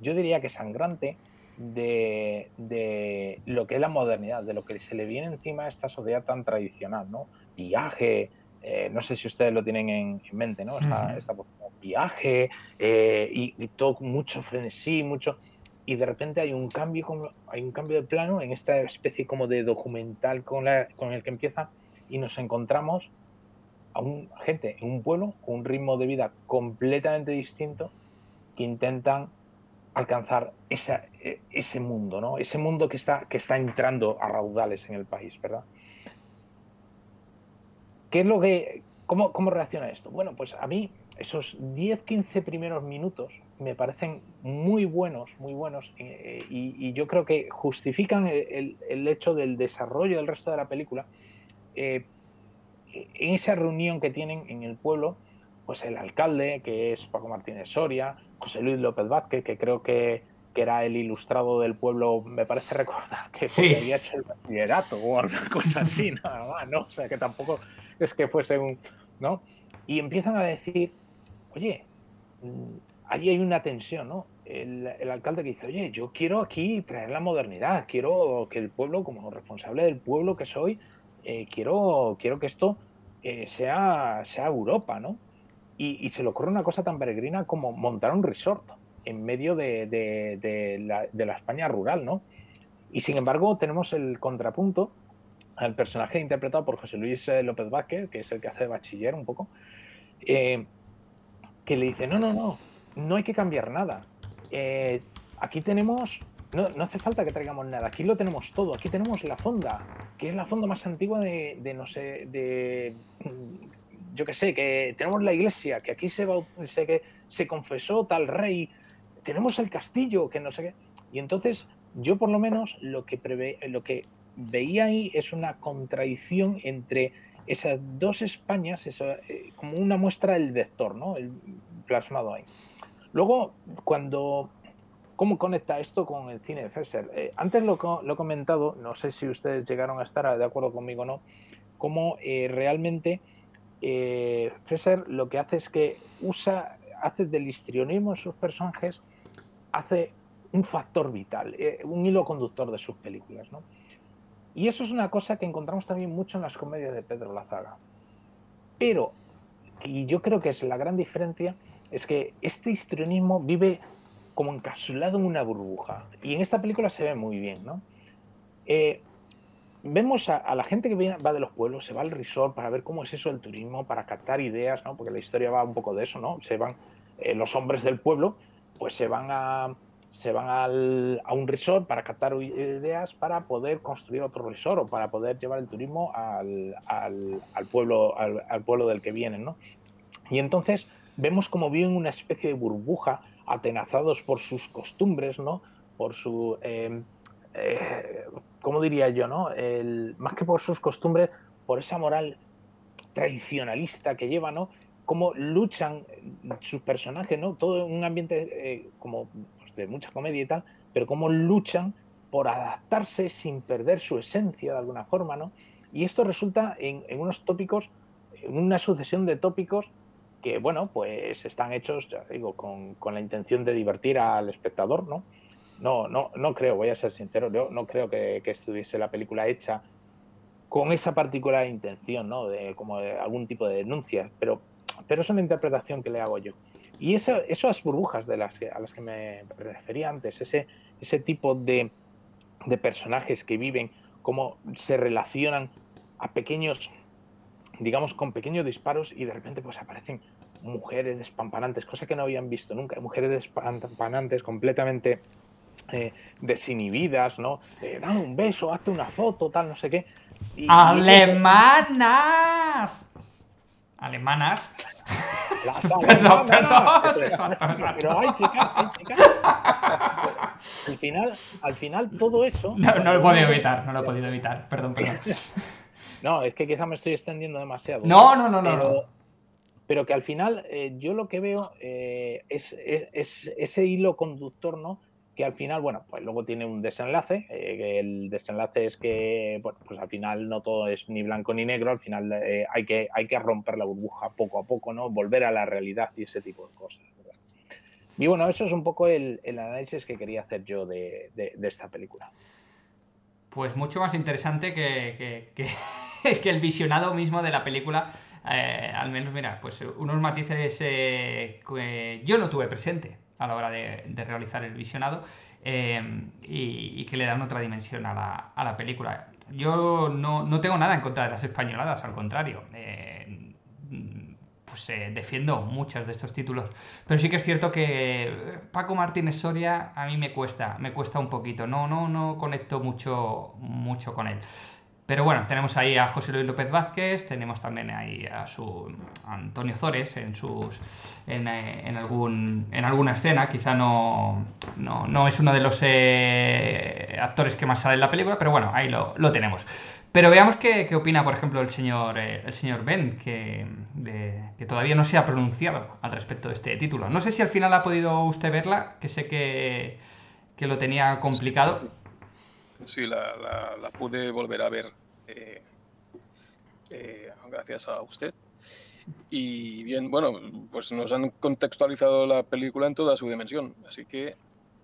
yo diría que sangrante, de, lo que es la modernidad, de lo que se le viene encima a esta sociedad tan tradicional, ¿no? Viaje, eh, no sé si ustedes lo tienen en, mente, ¿no? Esta, viaje eh, y, todo mucho frenesí, mucho... Y de repente hay un cambio, hay un cambio de plano en esta especie como de documental con, la, con el que empieza y nos encontramos a un, gente en un pueblo con un ritmo de vida completamente distinto que intentan alcanzar e, ese mundo, ¿no? Ese mundo que está, que está entrando a raudales en el país, ¿verdad? ¿Qué es lo que, cómo, cómo reacciona esto? Bueno, pues a mí esos 10-15 primeros minutos me parecen muy buenos, muy buenos, eh, y, yo creo que justifican el, el, hecho del desarrollo del resto de la película. Eh, en esa reunión que tienen en el pueblo, pues el alcalde, que es Paco Martínez Soria, José Luis López Vázquez, que creo que, era el ilustrado del pueblo, me parece recordar que había hecho el bachillerato o alguna cosa así, nada más, ¿no? O sea, que tampoco es que fuese un, ¿no? Y empiezan a decir, oye, mm, ahí hay una tensión, ¿no? El, alcalde que dice, oye, yo quiero aquí traer la modernidad, quiero que el pueblo, como responsable del pueblo que soy, eh, quiero, quiero que esto eh, sea, sea Europa, ¿no? Y, se le ocurre una cosa tan peregrina como montar un resort en medio de, la, España rural, ¿no? Y sin embargo tenemos el contrapunto al personaje interpretado por José Luis eh, López Vázquez, que es el que hace bachiller un poco, eh, que le dice, no, no, no, no hay que cambiar nada. Eh, aquí tenemos, no, no, hace falta que traigamos nada, aquí lo tenemos todo, aquí tenemos la fonda, que es la fonda más antigua de no sé, de yo que sé, que tenemos la iglesia, que aquí se, que se confesó tal rey, tenemos el castillo, que no sé qué. Y entonces yo por lo menos lo que, prevé, lo que veía ahí es una contradicción entre esas dos Españas, eso, eh, como una muestra del vector, ¿no? El plasmado ahí. Luego, cuando... ¿Cómo conecta esto con el cine de Fesser? Eh, antes lo, lo, he comentado, no sé si ustedes llegaron a estar de acuerdo conmigo o no, cómo eh, realmente eh, lo que hace es que usa, hace del histrionismo en sus personajes, hace un factor vital, eh, un hilo conductor de sus películas. ¿no? Y eso es una cosa que encontramos también mucho en las comedias de Pedro Lazaga. Pero, y yo creo que es la gran diferencia, es que este histrionismo vive como encapsulado en una burbuja. Y en esta película se ve muy bien, ¿no? Eh, vemos a, la gente que viene, va de los pueblos, se va al resort para ver cómo es eso el turismo, para captar ideas, ¿no? porque la historia va un poco de eso, ¿no? Se van eh, los hombres del pueblo, pues se van a se van a un resort para captar ideas para poder construir otro resort o para poder llevar el turismo al, pueblo al, pueblo del que vienen, ¿no? Y entonces vemos como viven una especie de burbuja atenazados por sus costumbres, ¿no? Por su eh, eh, ¿cómo diría yo, no? El, más que por sus costumbres, por esa moral tradicionalista que lleva, ¿no? Cómo luchan sus personajes, ¿no? Todo un ambiente eh, como pues, de mucha comedia y tal, pero cómo luchan por adaptarse sin perder su esencia de alguna forma, ¿no? Y esto resulta en, en unos tópicos, en una sucesión de tópicos que, bueno, pues están hechos, ya digo, con, con la intención de divertir al espectador, ¿no? No, no, no creo, voy a ser sincero, yo no creo que, estuviese la película hecha con esa particular intención, ¿no? De como de algún tipo de denuncia, pero, pero es una interpretación que le hago yo. Y esa, esas burbujas de las que, a las que me refería antes, ese, ese tipo de, de personajes que viven, cómo se relacionan a pequeños, digamos, con pequeños disparos y de repente pues aparecen mujeres despampanantes, cosa que no habían visto nunca, mujeres despampanantes completamente eh, desinhibidas, ¿no? De, dame un beso, hazte una foto, tal, no sé qué. Y- ¡Alemanas! ¿Alemanas? Las Perdón, alemanas, perdón. Exacto, exacto. Pero hay chicas, hay chicas. Al final, al final todo eso. No, no lo he podido evitar, no lo he podido evitar. Perdón, perdón. No, es que quizá me estoy extendiendo demasiado. No, no, no, no, Pero, no. pero que al final eh, yo lo que veo eh, es, es- es ese hilo conductor, ¿no? Que al final, bueno, pues luego tiene un desenlace. eh, el desenlace es que, bueno, pues al final no todo es ni blanco ni negro. Al final eh, hay, que, hay que romper la burbuja poco a poco, ¿no? Volver a la realidad y ese tipo de cosas. ¿verdad? Y bueno, eso es un poco el, el análisis que quería hacer yo de, de- de esta película. Pues mucho más interesante que, que- que- que el visionado mismo de la película. Eh, al menos, mira, pues unos matices eh, que yo no tuve presente a la hora de, realizar el visionado y, y que le dan otra dimensión a la, a la película. Yo no, no tengo nada en contra de las españoladas, al contrario. Eh, pues eh, defiendo muchos de estos títulos. Pero sí que es cierto que Paco Martínez Soria a mí me cuesta, me cuesta un poquito. No, no, no conecto mucho, mucho con él. Pero bueno, tenemos ahí a José Luis López Vázquez, tenemos también ahí a su a Antonio Zores en sus en, eh, en algún en alguna escena, quizá no, no, no es uno de los eh, actores que más sale en la película, pero bueno, ahí lo, lo tenemos. Pero veamos qué, qué opina, por ejemplo, el señor, eh, el señor Ben, que, que todavía no se ha pronunciado al respecto de este título. No sé si al final ha podido usted verla, que sé que, que lo tenía complicado. Sí, la, la- la pude volver a ver eh, eh, gracias a usted. Y bien, bueno, pues nos han contextualizado la película en toda su dimensión, así que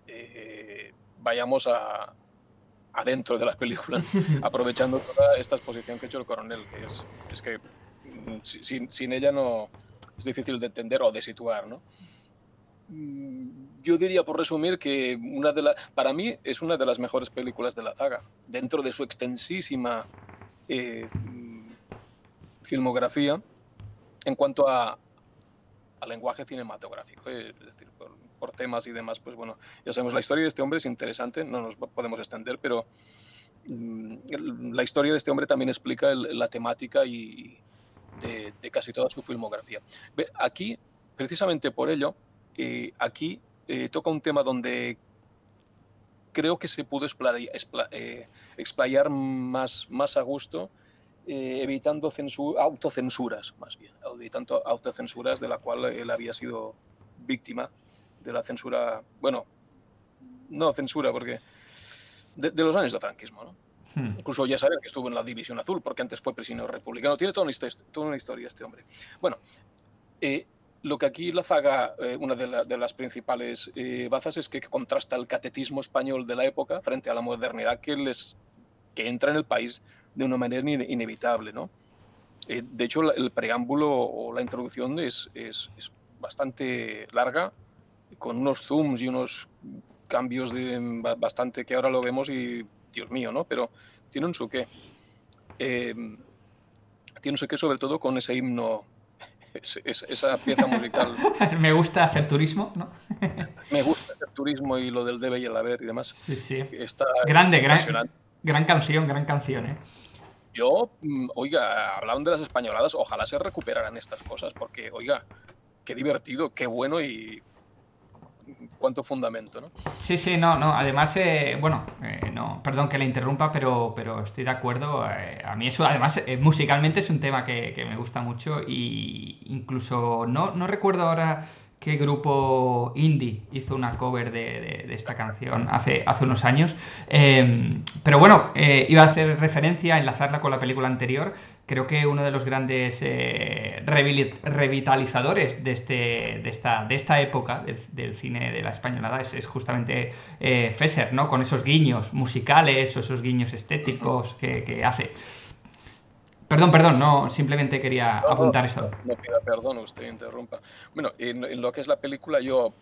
eh, vayamos a, adentro de la película, aprovechando toda esta exposición que ha hecho el coronel, que es, es que mm, si- sin, sin ella no es difícil de entender o de situar, ¿no? Yo diría, por resumir, que una de la, para mí es una de las mejores películas de la saga, dentro de su extensísima eh, filmografía en cuanto a, a lenguaje cinematográfico, eh, es decir, por, por temas y demás, pues bueno, ya sabemos, la historia de este hombre es interesante, no nos podemos extender, pero mm, la historia de este hombre también explica el- la temática y de, de casi toda su filmografía. Aquí, precisamente por ello, eh, aquí eh, toca un tema donde creo que se pudo explayar, explayar más, más a gusto, eh, evitando censu- autocensuras, más bien, evitando autocensuras de la cual él había sido víctima de la censura, bueno, no censura, porque de, de los años de franquismo, ¿no? Hmm. Incluso ya saben que estuvo en la División Azul, porque antes fue prisionero republicano. Tiene toda una, histo- toda una historia este hombre. Bueno, eh, lo que aquí la zaga, eh, una de, la- de las principales eh, bazas es que contrasta el catetismo español de la época frente a la modernidad que, les, que entra en el país de una manera ine- inevitable. ¿no? Eh, de hecho, el preámbulo o la introducción es, es- es bastante larga, con unos zooms y unos cambios de ba- bastante que ahora lo vemos y Dios mío, ¿no? Pero tiene un su qué. Eh, tiene un su qué sobre todo con ese himno, esa- esa pieza musical. Me gusta hacer turismo, ¿no? Me gusta el turismo y lo del debe y el haber y demás. Sí, sí. Está Grande, gran, gran canción, gran canción, ¿eh? Yo, mm, oiga, hablaban de las españoladas, ojalá se recuperaran estas cosas, porque, oiga, qué divertido, qué bueno y cuánto fundamento, ¿no? Sí, sí, no, no. Además, eh, bueno, eh, no, perdón que le interrumpa, pero, pero estoy de acuerdo. Eh, a mí eso, además, eh, musicalmente es un tema que, que me gusta mucho y incluso no, no recuerdo ahora qué grupo indie hizo una cover de, de- esta canción hace, hace unos años. Eh, pero bueno, eh, iba a hacer referencia, enlazarla con la película anterior. Creo que uno de los grandes eh, revitalizadores de, este, de, esta, de esta época del, del cine de la españolada es, es justamente eh, Fesser, ¿no? Con esos guiños musicales o esos guiños estéticos que, que hace. Perdón, perdón, no, simplemente quería No, no, apuntar eso. No pida perdón, usted interrumpa. Bueno, en, en lo que es la película, yo,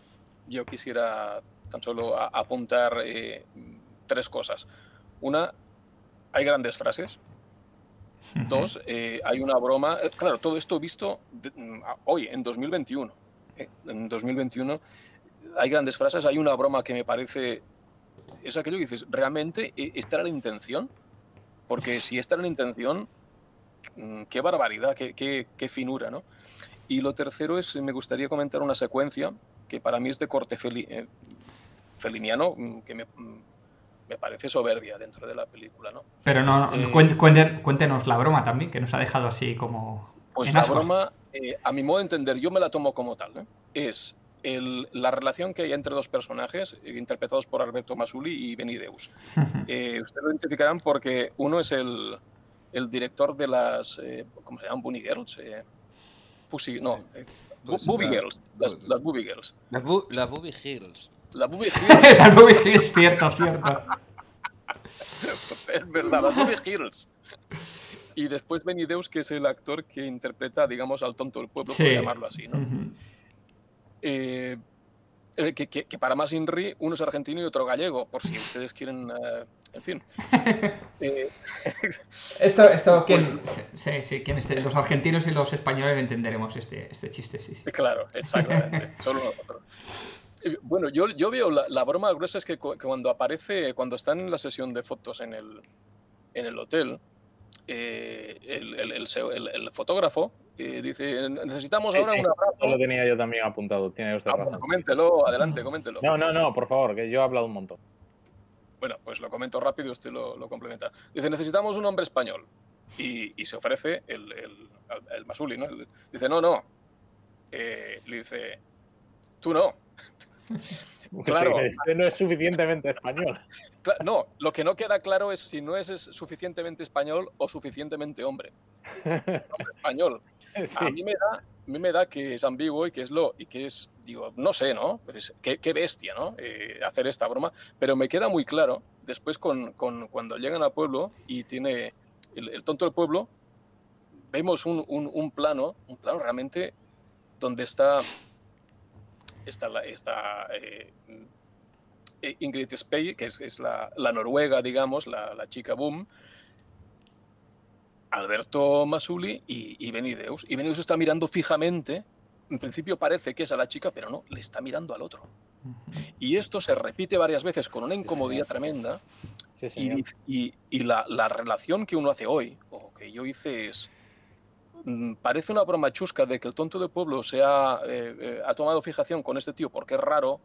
yo quisiera tan solo a- apuntar eh, tres cosas. Una, hay grandes frases. Dos, eh, hay una broma. eh, Claro, todo esto visto de- mm, hoy, en 2021. eh, En 2021 hay grandes frases. Hay una broma que me parece. Es aquello que dices, ¿realmente esta era la intención? Porque si esta era la intención, qué barbaridad, qué, qué- qué finura, ¿no? Y lo tercero es, me gustaría comentar una secuencia que para mí es de corte feli- eh, feliniano, mm, que me, mm, me parece soberbia dentro de la película, ¿no? Pero no, Eh, cuéntenos la broma también, que nos ha dejado así como. Pues la broma, eh, a mi modo de entender, yo me la tomo como tal, ¿eh? es el- la relación que hay entre dos personajes eh, interpretados por Alberto Masuli y Benideus. Eh, ustedes lo identificarán porque uno es el, el director de las, eh, ¿cómo se llaman? Bunny Girls. eh, Pussy, no, Pues Booby la- Girls, las, las Booby Girls. Las, bu- las Booby Hills. La Booby Girls, La Ruby Hill es cierto, cierto. es verdad, las Booby Girls. Y después Benideus, que es el actor que interpreta, digamos, al tonto del pueblo, por Sí. llamarlo así, ¿no? Ujú. Eh, eh, que, que- que para más Inri, uno es argentino y otro gallego, por si ustedes quieren, eh, en fin. Eh, Esto, esto, ¿quién? Sí, sí, ¿quién es? los argentinos y los españoles entenderemos este, este chiste, sí, sí. claro, exactamente, solo nosotros. Eh, Bueno, yo, yo veo la, la broma gruesa es que, cu- que cuando aparece, cuando están en la sesión de fotos en el, en el hotel, el- el fotógrafo eh, dice, necesitamos Sí, ahora sí, un abrazo. Lo tenía yo también apuntado, tiene usted Ah, razón. coméntelo, adelante, coméntelo. No, no, no, por favor, que yo he hablado un montón. Bueno, pues lo comento rápido y usted lo, lo complementa. Dice, necesitamos un hombre español. Y, y se ofrece el, el, el Masuli, ¿no? El- dice, no, no. Eh, le dice, tú no. Claro. Este no es suficientemente español. No, lo que no queda claro es si no es, es suficientemente español o suficientemente hombre. Hombre español. A mí me da, a mí me da que es ambiguo y que es lo y que es, digo, no sé, ¿no? Qué, qué bestia, ¿no? Eh, hacer esta broma. Pero me queda muy claro después con, con- cuando llegan al pueblo y tiene el, el tonto del pueblo, vemos un, un- un plano, un plano realmente donde está está, la, está eh, Ingrid Spey, que es, es la, la noruega, digamos, la, la chica boom, Alberto Masuli y, y Benideus. Y Benideus está mirando fijamente. En principio parece que es a la chica, pero no, le está mirando al otro. Y esto se repite varias veces con una incomodidad tremenda. Sí, Y, señor. dic- y- y la, la relación que uno hace hoy, o que yo hice, es. mm, Parece una broma chusca de que el tonto de pueblo se ha, eh, eh, ha tomado fijación con este tío porque es raro,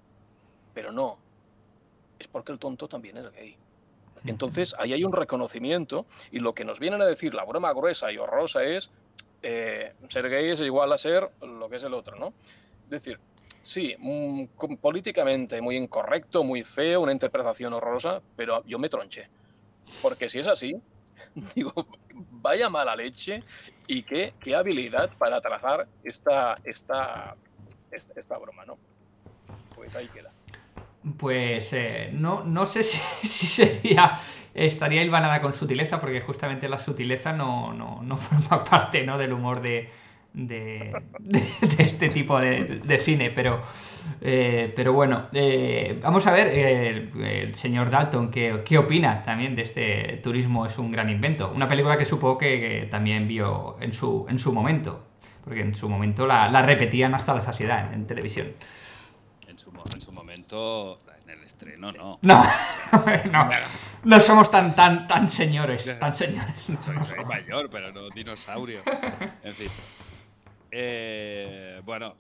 pero no. Es porque el tonto también es gay. Entonces, ahí hay un reconocimiento y lo que nos vienen a decir la broma gruesa y horrorosa es eh, ser gay es igual a ser lo que es el otro, ¿no? Es decir, sí, mm, políticamente muy incorrecto, muy feo, una interpretación horrorosa, pero yo me tronché. Porque si es así, digo, vaya mala leche y qué, qué habilidad para trazar esta, esta, esta, esta broma, ¿no? Pues ahí queda. Pues eh, no, no sé si, sería. Estaría hilvanada con sutileza, porque justamente la sutileza no, no, no forma parte ¿no? del humor de, de, este tipo de, de cine. Pero, eh, pero bueno, eh, vamos a ver el, señor Dalton qué, qué opina también de este Turismo es un gran invento. Una película que supongo que, también vio en su, en su momento, porque en su momento la, la repetían hasta la saciedad en televisión. En su, mo- en su momento, en el estreno, no. No, no, no somos tan, tan, tan señores, tan señores. Soy, no soy somos. mayor, pero no dinosaurio. En fin. Eh, bueno,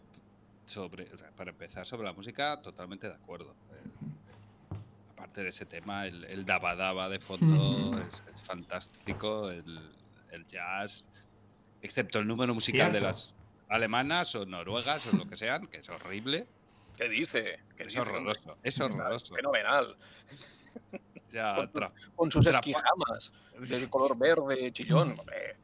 sobre, o sea, para empezar, sobre la música, totalmente de acuerdo. Eh, aparte de ese tema, el, el daba daba de fondo es, es fantástico, el, el jazz, excepto el número musical de las alemanas o noruegas o lo que sean, que es horrible. ¿Qué dice? ¿Qué Es dice, hombre? horroroso, es horroroso. Fenomenal. Ya, Con, tra- con sus trapa- esquijamas de color verde, chillón. hombre.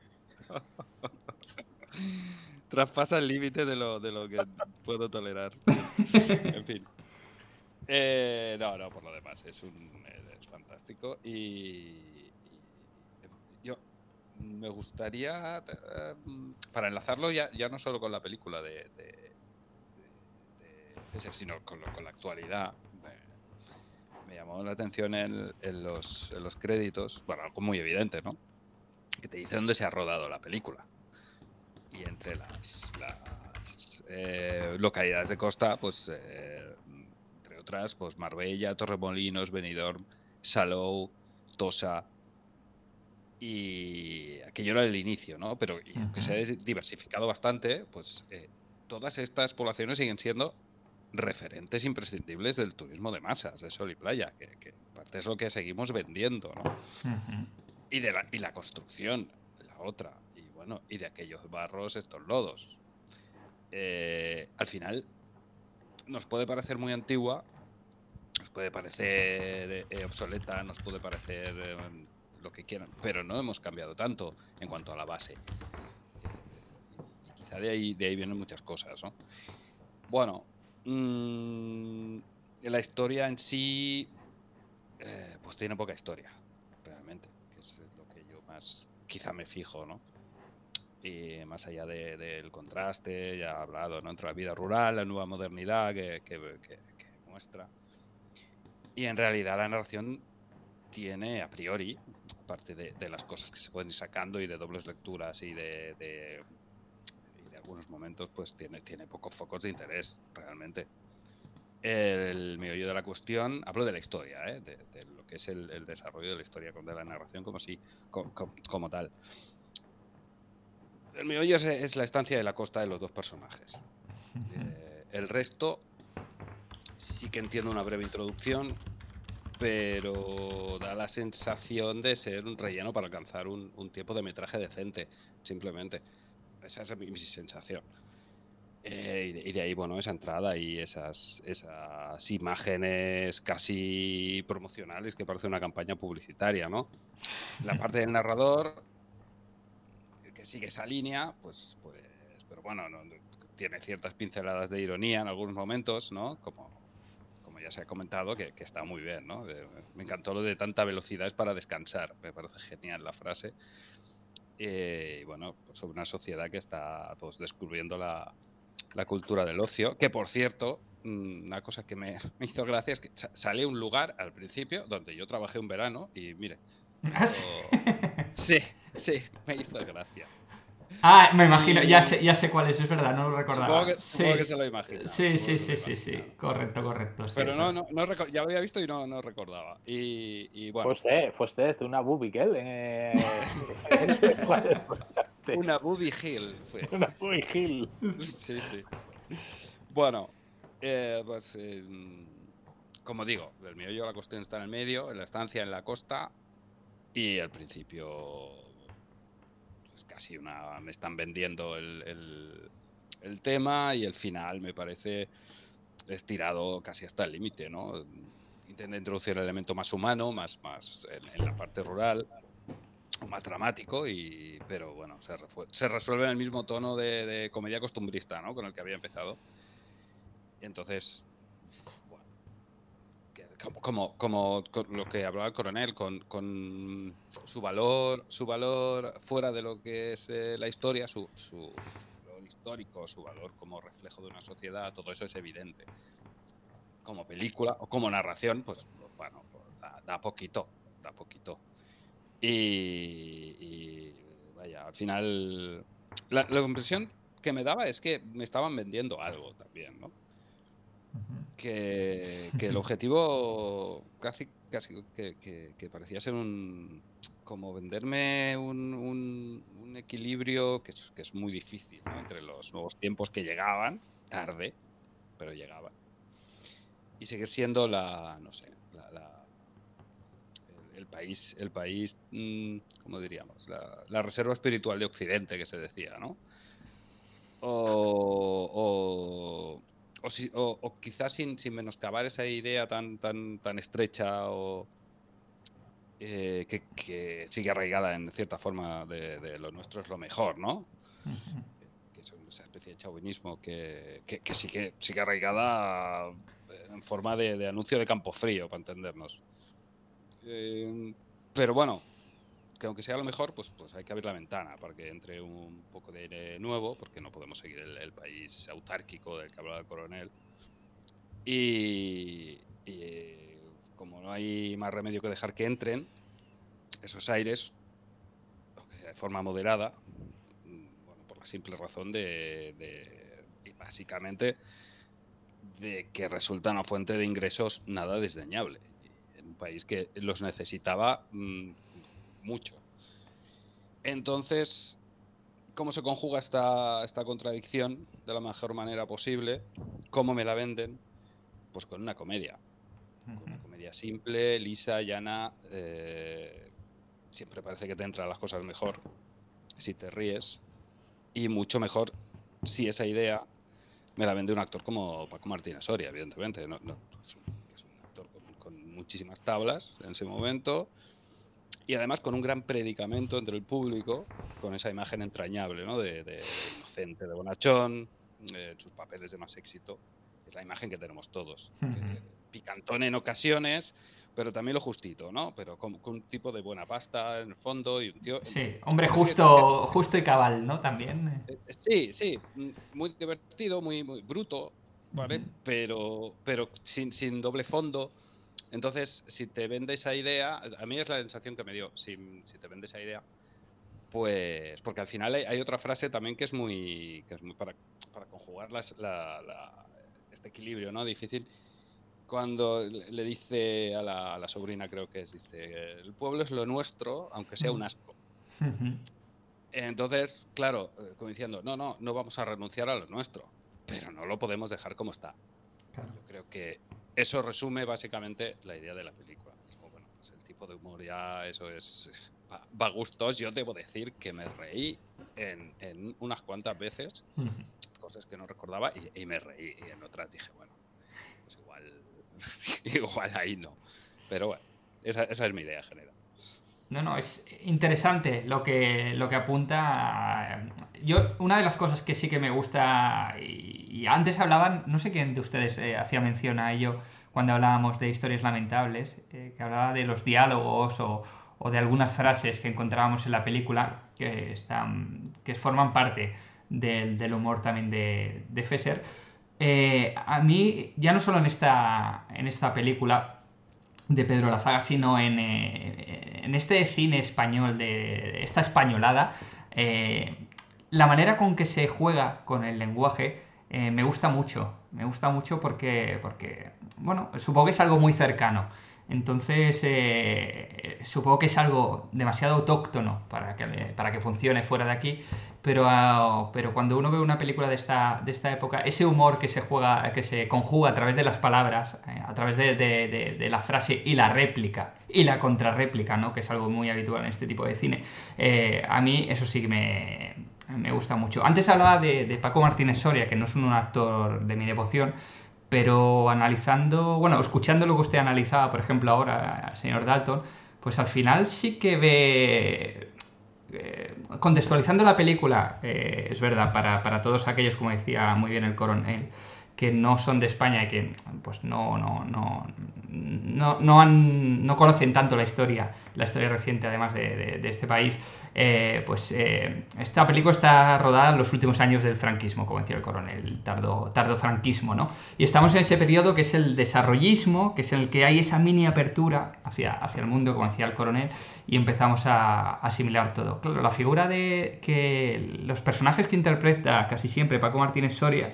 traspasa el límite de lo, de lo que puedo tolerar. en fin. Eh, no, no, por lo demás, es, un, es fantástico. Y, y yo me gustaría, eh, para enlazarlo ya, ya no solo con la película de, de, sino con, lo- con la actualidad. Me, me llamó la atención en, en los, en los créditos, bueno, algo muy evidente, ¿no? Que te dice dónde se ha rodado la película y entre las, las, eh, localidades de costa, pues eh, entre otras, pues Marbella, Torremolinos, Benidorm, Salou, Tosa. Y aquello era el inicio, ¿no? Pero y aunque se ha diversificado bastante, pues eh, todas estas poblaciones siguen siendo referentes imprescindibles del turismo de masas, de sol y playa, que, que parte es lo que seguimos vendiendo, y de la, y la construcción, la otra, y bueno, y de aquellos barros, estos lodos. Eh, al final, nos puede parecer muy antigua, nos puede parecer eh, obsoleta, nos puede parecer eh, lo que quieran, pero no hemos cambiado tanto en cuanto a la base. Eh, y quizá de ahí, de ahí vienen muchas cosas, ¿no? Bueno, mm, la historia en sí, eh, pues tiene poca historia, realmente, que es lo que yo más quizá me fijo, ¿no? Y más allá de- del contraste, ya he hablado, ¿no? Entre la vida rural, la nueva modernidad que, muestra. Y en realidad la narración tiene, a priori, aparte de, de las cosas que se pueden ir sacando y de dobles lecturas de, de- y de algunos momentos, pues tiene, tiene pocos focos de interés, realmente. El meollo de la cuestión, hablo de la historia, ¿eh? de, de lo que es el, el desarrollo de la historia, de la narración como, si, co- co- como, tal. El meollo es, es la estancia de la costa de los dos personajes. Eh, el resto sí que entiendo una breve introducción, pero da la sensación de ser un relleno para alcanzar un, un tiempo de metraje decente, simplemente. Esa es mi, mi sensación. Eh, y, de, y de ahí, bueno, esa entrada y esas, esas imágenes casi promocionales que parece una campaña publicitaria, ¿no? La parte del narrador, que sigue esa línea, pues, pues pero bueno, no- tiene ciertas pinceladas de ironía en algunos momentos, ¿no? Como, como ya se ha comentado, que, que está muy bien, ¿no? De- me encantó lo de tanta velocidad es para descansar, me parece genial la frase. Eh, y bueno, pues sobre una sociedad que está pues, descubriendo la, la cultura del ocio, que por cierto, mm, una cosa que me, me hizo gracia es que sa- sale un lugar al principio donde yo trabajé un verano y mire, sí, sí, me hizo gracia. Ah, me imagino, ya sé, ya sé cuál es, es verdad, no lo recordaba. Supongo que, Sí. supongo que se lo imagina. Sí, sí, sí, sí, sí, correcto, correcto. Pero no, no, no ya lo había visto y no, no recordaba. Y, y bueno, Fue usted, fue usted una boobie girl. Eh, una Booby Hill fue. una boobie hill. Sí, sí. Bueno, eh, pues eh, como digo, el meollo de la cuestión está en el medio, en la estancia en la costa y al principio una me están vendiendo el, el- tema y el final me parece estirado casi hasta el límite, ¿no? Intenta introducir el elemento más humano, más, más en, la parte rural, más dramático, y, pero bueno, se, se resuelve en el mismo tono de, de comedia costumbrista, ¿no? Con el que había empezado. Entonces, como, como, como lo que hablaba el coronel, con, con su valor, su valor fuera de lo que es eh, la historia, su, su- valor histórico, su valor como reflejo de una sociedad, todo eso es evidente. Como película o como narración, pues bueno, pues, da, poquito, da poquito. Y, y, vaya, al final la, la impresión que me daba es que me estaban vendiendo algo también, ¿no? Que, que el objetivo casi, casi que, que- que parecía ser un como venderme un, un- un equilibrio que es, que es muy difícil ¿no? entre los nuevos tiempos que llegaban tarde, pero llegaba. Y seguir siendo la, no sé, la, la- el, el país, el país, mm, ¿cómo diríamos? La, la reserva espiritual de Occidente que se decía, ¿no? O, o, o si- o- o quizás sin, sin menoscabar esa idea tan, tan, tan estrecha o eh, que, que sigue arraigada en cierta forma de, de lo nuestro es lo mejor, ¿no? que es esa especie de chauvinismo que, que, que sigue, sigue arraigada eh, en forma de, de anuncio de campo frío, para entendernos. Eh, pero bueno, que aunque sea lo mejor, pues, pues hay que abrir la ventana para que entre un poco de aire nuevo, porque no podemos seguir el, el país autárquico del que hablaba el coronel. Y, y, eh, como no hay más remedio que dejar que entren esos aires, aunque sea de forma moderada, bueno, por la simple razón de, de- y básicamente de que resulta una fuente de ingresos nada desdeñable en un país que los necesitaba mm, mucho. Entonces, ¿cómo se conjuga esta, esta contradicción de la mejor manera posible? ¿Cómo me la venden? Pues con una comedia. Con una comedia simple, lisa, llana. eh, siempre parece que te entran las cosas mejor si te ríes. Y mucho mejor si esa idea me la vende un actor como Paco Martínez Soria, evidentemente. No, no, es, un, es un actor con, con muchísimas tablas en ese momento. Y además con un gran predicamento entre el público, con esa imagen entrañable, ¿no? De, de inocente, de bonachón, eh, sus papeles de más éxito. Es la imagen que tenemos todos. que- picantón en ocasiones, pero también lo justito, ¿no? Pero con, con un tipo de buena pasta en el fondo y un tío... Sí, hombre que- justo, justo y cabal, ¿no? También. eh, Sí, sí, mm, muy divertido, muy, muy bruto, ¿vale? Pero, pero sin, sin doble fondo. Entonces, si te vende esa idea, a mí es la sensación que me dio, si, si te vende esa idea, pues, porque al final hay, hay otra frase también que es muy, que es muy para, para conjugar las- la- la- este equilibrio, ¿no? Difícil. Cuando le dice a la, a la sobrina, creo que es, dice, el pueblo es lo nuestro, aunque sea un asco. Entonces, claro, eh, como diciendo, no, no, no vamos a renunciar a lo nuestro, pero no lo podemos dejar como está. Yo creo que eso resume básicamente la idea de la película. Bueno, pues el tipo de humor ya, eso es, va, gustos. Yo debo decir que me reí en, en unas cuantas veces, cosas que no recordaba, y, y me reí. Y en otras dije, bueno, pues igual, igual ahí no. Pero bueno, esa, esa es mi idea general. No, no, es interesante lo que, lo que apunta. Yo, una de las cosas que sí que me gusta, y, antes hablaban, no sé quién de ustedes eh, hacía mención a ello cuando hablábamos de historias lamentables, eh, que hablaba de los diálogos o, o de algunas frases que encontrábamos en la película que, están, que forman parte del, del humor también de, de Fesser. Eh, a mí, ya no solo en esta, en esta película, de Pedro Lazaga, sino en, eh, en este cine español, de esta españolada, eh, la manera con que se juega con el lenguaje eh, me gusta mucho. Me gusta mucho porque, porque, bueno, supongo que es algo muy cercano. Entonces, supongo que es algo demasiado autóctono para que, para que funcione fuera de aquí, pero, ah, pero cuando uno ve una película de esta, de esta época, ese humor que se juega, que se conjuga a través de las palabras, eh, a través de, de- de- la frase y la réplica, y la contrarréplica, ¿no? que es algo muy habitual en este tipo de cine, eh, a mí eso sí que me, me gusta mucho. Antes hablaba de, de Paco Martínez Soria, que no es un actor de mi devoción, pero analizando, bueno, escuchando lo que usted analizaba, por ejemplo, ahora, señor Dalton, pues al final sí que ve, eh, contextualizando la película, eh, es verdad, para, para todos aquellos, como decía muy bien el coronel, que no son de España y que pues no, no, no, no, no, han, no conocen tanto la historia, la historia reciente además de, de- este país, eh, pues eh, esta película está rodada en los últimos años del franquismo, como decía el coronel, el tardo, tardo franquismo, ¿no? Y estamos en ese periodo que es el desarrollismo, que es en el que hay esa mini apertura hacia, hacia el mundo, como decía el coronel, y empezamos a asimilar todo. Claro, la figura de que los personajes que interpreta casi siempre Paco Martínez Soria,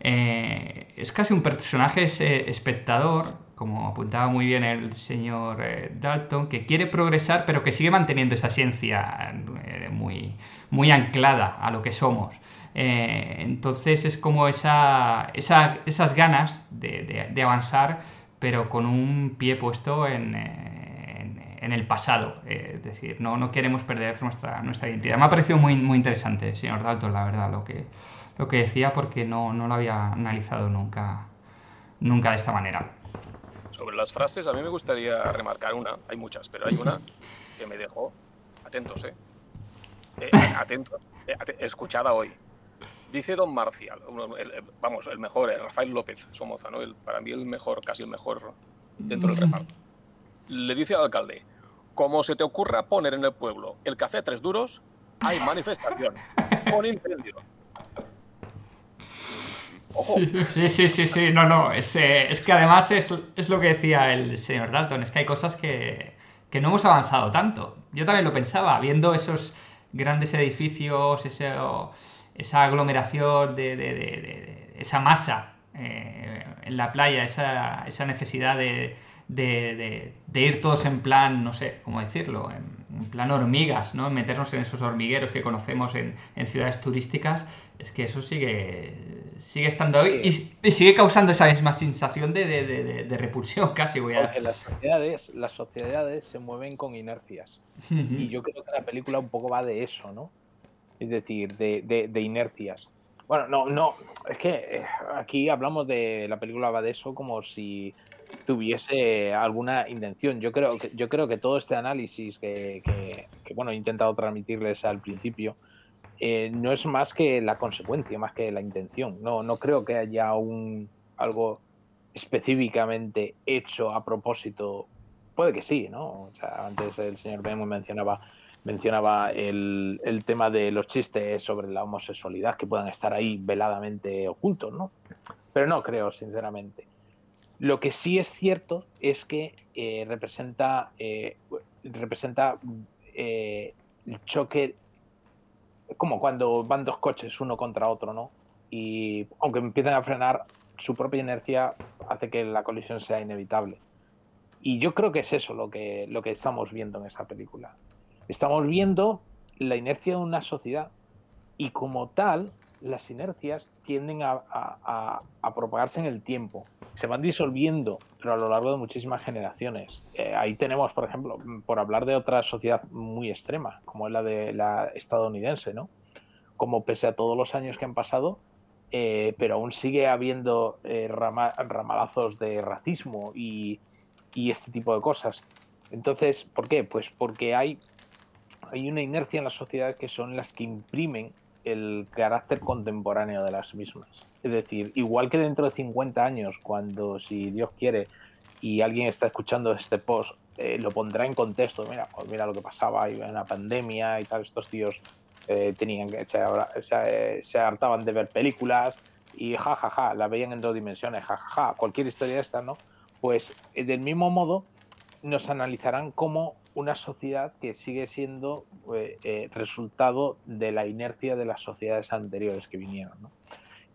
eh, es casi un personaje ese espectador, como apuntaba muy bien el señor eh, Dalton, que quiere progresar, pero que sigue manteniendo esa esencia eh, muy muy, anclada a lo que somos. Entonces es como esa, esas ganas de, avanzar, pero con un pie puesto en, en, el pasado. Es decir, no, no queremos perder nuestra, nuestra identidad. Me ha parecido muy, muy interesante, señor Dalton, la verdad, lo que, lo que decía, porque no, no lo había analizado nunca, nunca de esta manera. Sobre las frases, a mí me gustaría remarcar una, hay muchas, pero hay una que me dejó, atentos, ¿eh? eh atentos, eh, escuchada hoy. Dice Don Marcial, vamos, el mejor, eh, Rafael López Somoza, ¿no? El, para mí el mejor, casi el mejor dentro del reparto. Le dice al alcalde, como se te ocurra poner en el pueblo el café a tres duros, hay manifestación, con incendio. Sí, sí, sí, sí, no, no, es, es que además es, es, lo que decía el señor Dalton, es que hay cosas que, que no hemos avanzado tanto. Yo también lo pensaba, viendo esos grandes edificios, esa aglomeración de, esa masa eh, en la playa, esa, esa necesidad de, ir todos en plan, no sé cómo decirlo, en, plan hormigas, ¿no? meternos en esos hormigueros que conocemos en, ciudades turísticas, es que eso sigue, sigue estando hoy y, sigue causando esa misma sensación de, repulsión casi. Voy a... Las sociedades, las sociedades se mueven con inercias. Y yo creo que la película un poco va de eso, ¿no? es decir, de, inercias. Bueno, no, no, es que eh, aquí hablamos de la película va de eso como si tuviese alguna intención. Yo creo que, yo creo que todo este análisis que, bueno, he intentado transmitirles al principio, eh, no es más que la consecuencia, más que la intención. No, no creo que haya un algo específicamente hecho a propósito. Puede que sí, ¿no? Antes el señor Bemo mencionaba mencionaba el, tema de los chistes sobre la homosexualidad que puedan estar ahí veladamente ocultos, ¿no? Pero no creo, sinceramente. Lo que sí es cierto es que eh, representa, eh, representa el choque, como cuando van dos coches uno contra otro, ¿no? Y aunque empiecen a frenar, su propia inercia hace que la colisión sea inevitable. Y yo creo que es eso lo que, lo que estamos viendo en esa película. Estamos viendo la inercia de una sociedad y como tal, las inercias tienden a, propagarse en el tiempo. Se van disolviendo, pero a lo largo de muchísimas generaciones. Eh, ahí tenemos, por ejemplo, por hablar de otra sociedad muy extrema, como es la de la estadounidense, ¿no? Como pese a todos los años que han pasado, eh, pero aún sigue habiendo eh, ramalazos de racismo y, y este tipo de cosas. Entonces, ¿por qué? Pues porque hay hay una inercia en la sociedad que son las que imprimen el carácter contemporáneo de las mismas. Es decir, igual que dentro de 50 años, cuando si Dios quiere y alguien está escuchando este post, eh, lo pondrá en contexto, mira, pues mira lo que pasaba, hay una pandemia y tal, estos tíos eh, tenían que, se, se, hartaban de ver películas y jajaja, ja, ja, la veían en dos dimensiones, jajaja, ja, cualquier historia esta, ¿no? Pues eh, del mismo modo nos analizarán como una sociedad que sigue siendo eh, eh, resultado de la inercia de las sociedades anteriores que vinieron.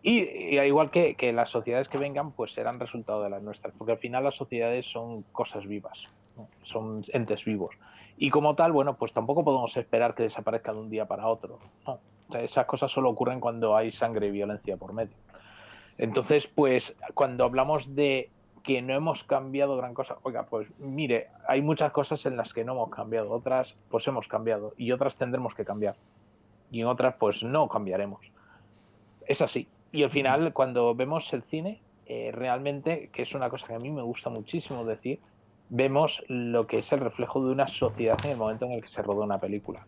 Y, al igual que, las sociedades que vengan, pues serán resultado de las nuestras, porque al final las sociedades son cosas vivas, son entes vivos. Y como tal, bueno, pues tampoco podemos esperar que desaparezca de un día para otro. esas cosas solo ocurren cuando hay sangre y violencia por medio. Entonces, pues cuando hablamos de que no hemos cambiado gran cosa. Oiga, pues mire, hay muchas cosas en las que no hemos cambiado, otras pues hemos cambiado y otras tendremos que cambiar. Y en otras pues no cambiaremos. Es así. Y al final, cuando vemos el cine, eh, realmente, que es una cosa que a mí me gusta muchísimo decir, vemos lo que es el reflejo de una sociedad en el momento en el que se rodó una película.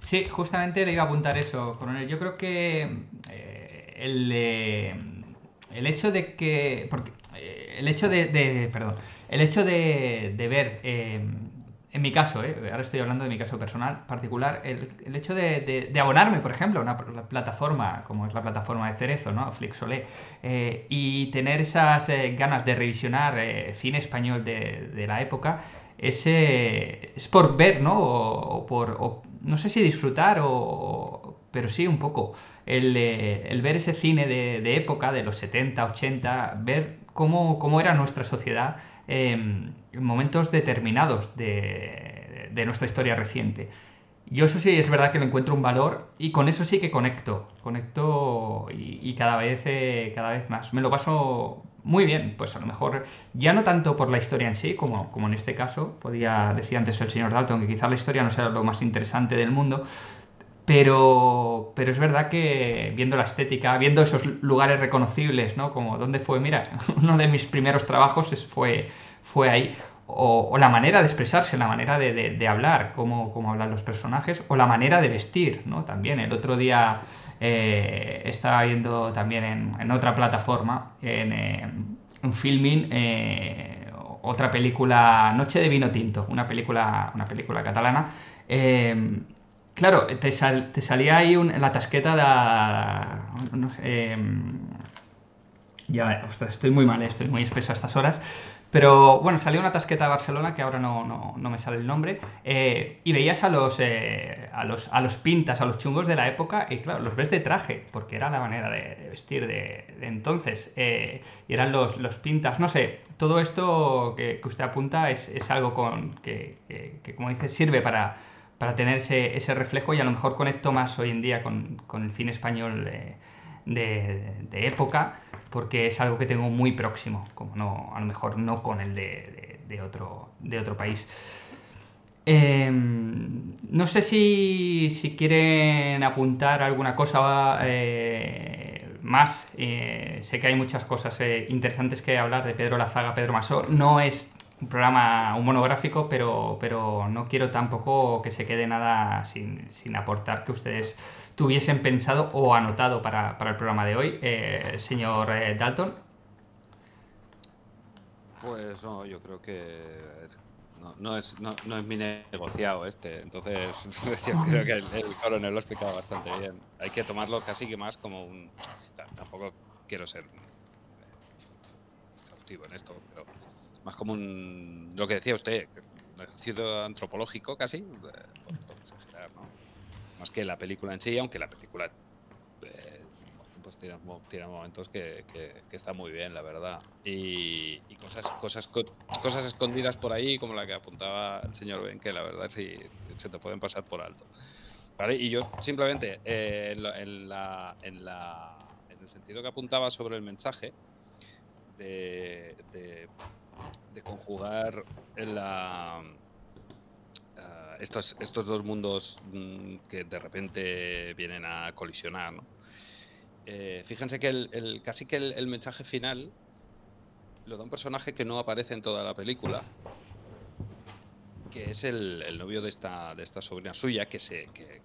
Sí, justamente le iba a apuntar eso, coronel. Yo creo que eh, el, eh, el hecho de que. Porque eh, el hecho de, perdón, el hecho de, ver, eh, en mi caso, eh, ahora estoy hablando de mi caso personal, particular, el, hecho de, abonarme, por ejemplo, a una plataforma como es la plataforma de Cerezo, ¿no? Flixolé, y tener esas ganas de revisionar cine español de, la época, es, es por ver, ¿no? O, por, no sé si disfrutar o, pero sí un poco. El, el ver ese cine de, de, época, de los 70, 80, ver cómo, era nuestra sociedad em, en momentos determinados de, nuestra historia reciente. Yo eso sí es verdad que lo encuentro un valor y con eso sí que conecto, conecto y, cada vez eh, cada vez más. Me lo paso muy bien, pues a lo mejor ya no tanto por la historia en sí, como, como en este caso, podía decir antes el señor Dalton que quizás la historia no sea lo más interesante del mundo, pero, pero es verdad que viendo la estética, viendo esos lugares reconocibles, ¿no? Como dónde fue, mira, uno de mis primeros trabajos fue, fue ahí o, la manera de expresarse, la manera de, hablar, cómo, cómo, hablan los personajes, o la manera de vestir, ¿no? También el otro día eh, estaba viendo también en, otra plataforma, en, eh, filming, eh, otra película, Noche de Vino Tinto, una película, una película catalana. Claro, te, salía ahí la tasqueta de... No sé, ya, ostras, estoy muy mal, estoy muy espeso a estas horas. Pero bueno, salió una tasqueta de Barcelona, que ahora no, me sale el nombre, eh, y veías a los, eh, a, los, a los pintas, a los chungos de la época, y claro, los ves de traje, porque era la manera de, vestir de, entonces, eh, y eran los, los, pintas, no sé, todo esto que, usted apunta es, algo con, que, como dice, sirve para, para tener ese, ese, reflejo y a lo mejor conecto más hoy en día con, el cine español de época porque es algo que tengo muy próximo, como no, a lo mejor no con el de, otro, de otro país. Em, no sé si, quieren apuntar alguna cosa eh, más. Eh, sé que hay muchas cosas eh, interesantes que hablar de Pedro Lazaga, Pedro Masó. No es un programa, un monográfico, pero, pero no quiero tampoco que se quede nada sin, sin aportar que ustedes tuviesen pensado o anotado para, el programa de hoy, eh, señor eh, Dalton. Pues no, yo creo que no, es, no, es mi negociado este, entonces yo creo que el, coronel lo ha explicado bastante bien. Hay que tomarlo casi que más como un... tampoco quiero ser exhaustivo en esto, pero más como lo que decía usted, un ejercicio antropológico casi, más que la película en sí, aunque la película eh, pues tiene, momentos que, está muy bien, la verdad. Y, cosas, cosas, cosas escondidas por ahí, como la que apuntaba el señor Ben, que la verdad sí se te pueden pasar por alto. ¿Vale? Y yo simplemente, eh, en, la, en, la, en, el sentido que apuntaba sobre el mensaje, de, de conjugar la estos, estos dos mundos mm, que de repente vienen a colisionar. Eh, fíjense que el, casi que el, mensaje final lo da un personaje que no aparece en toda la película, que es el, novio de esta, de esta sobrina suya, que se que,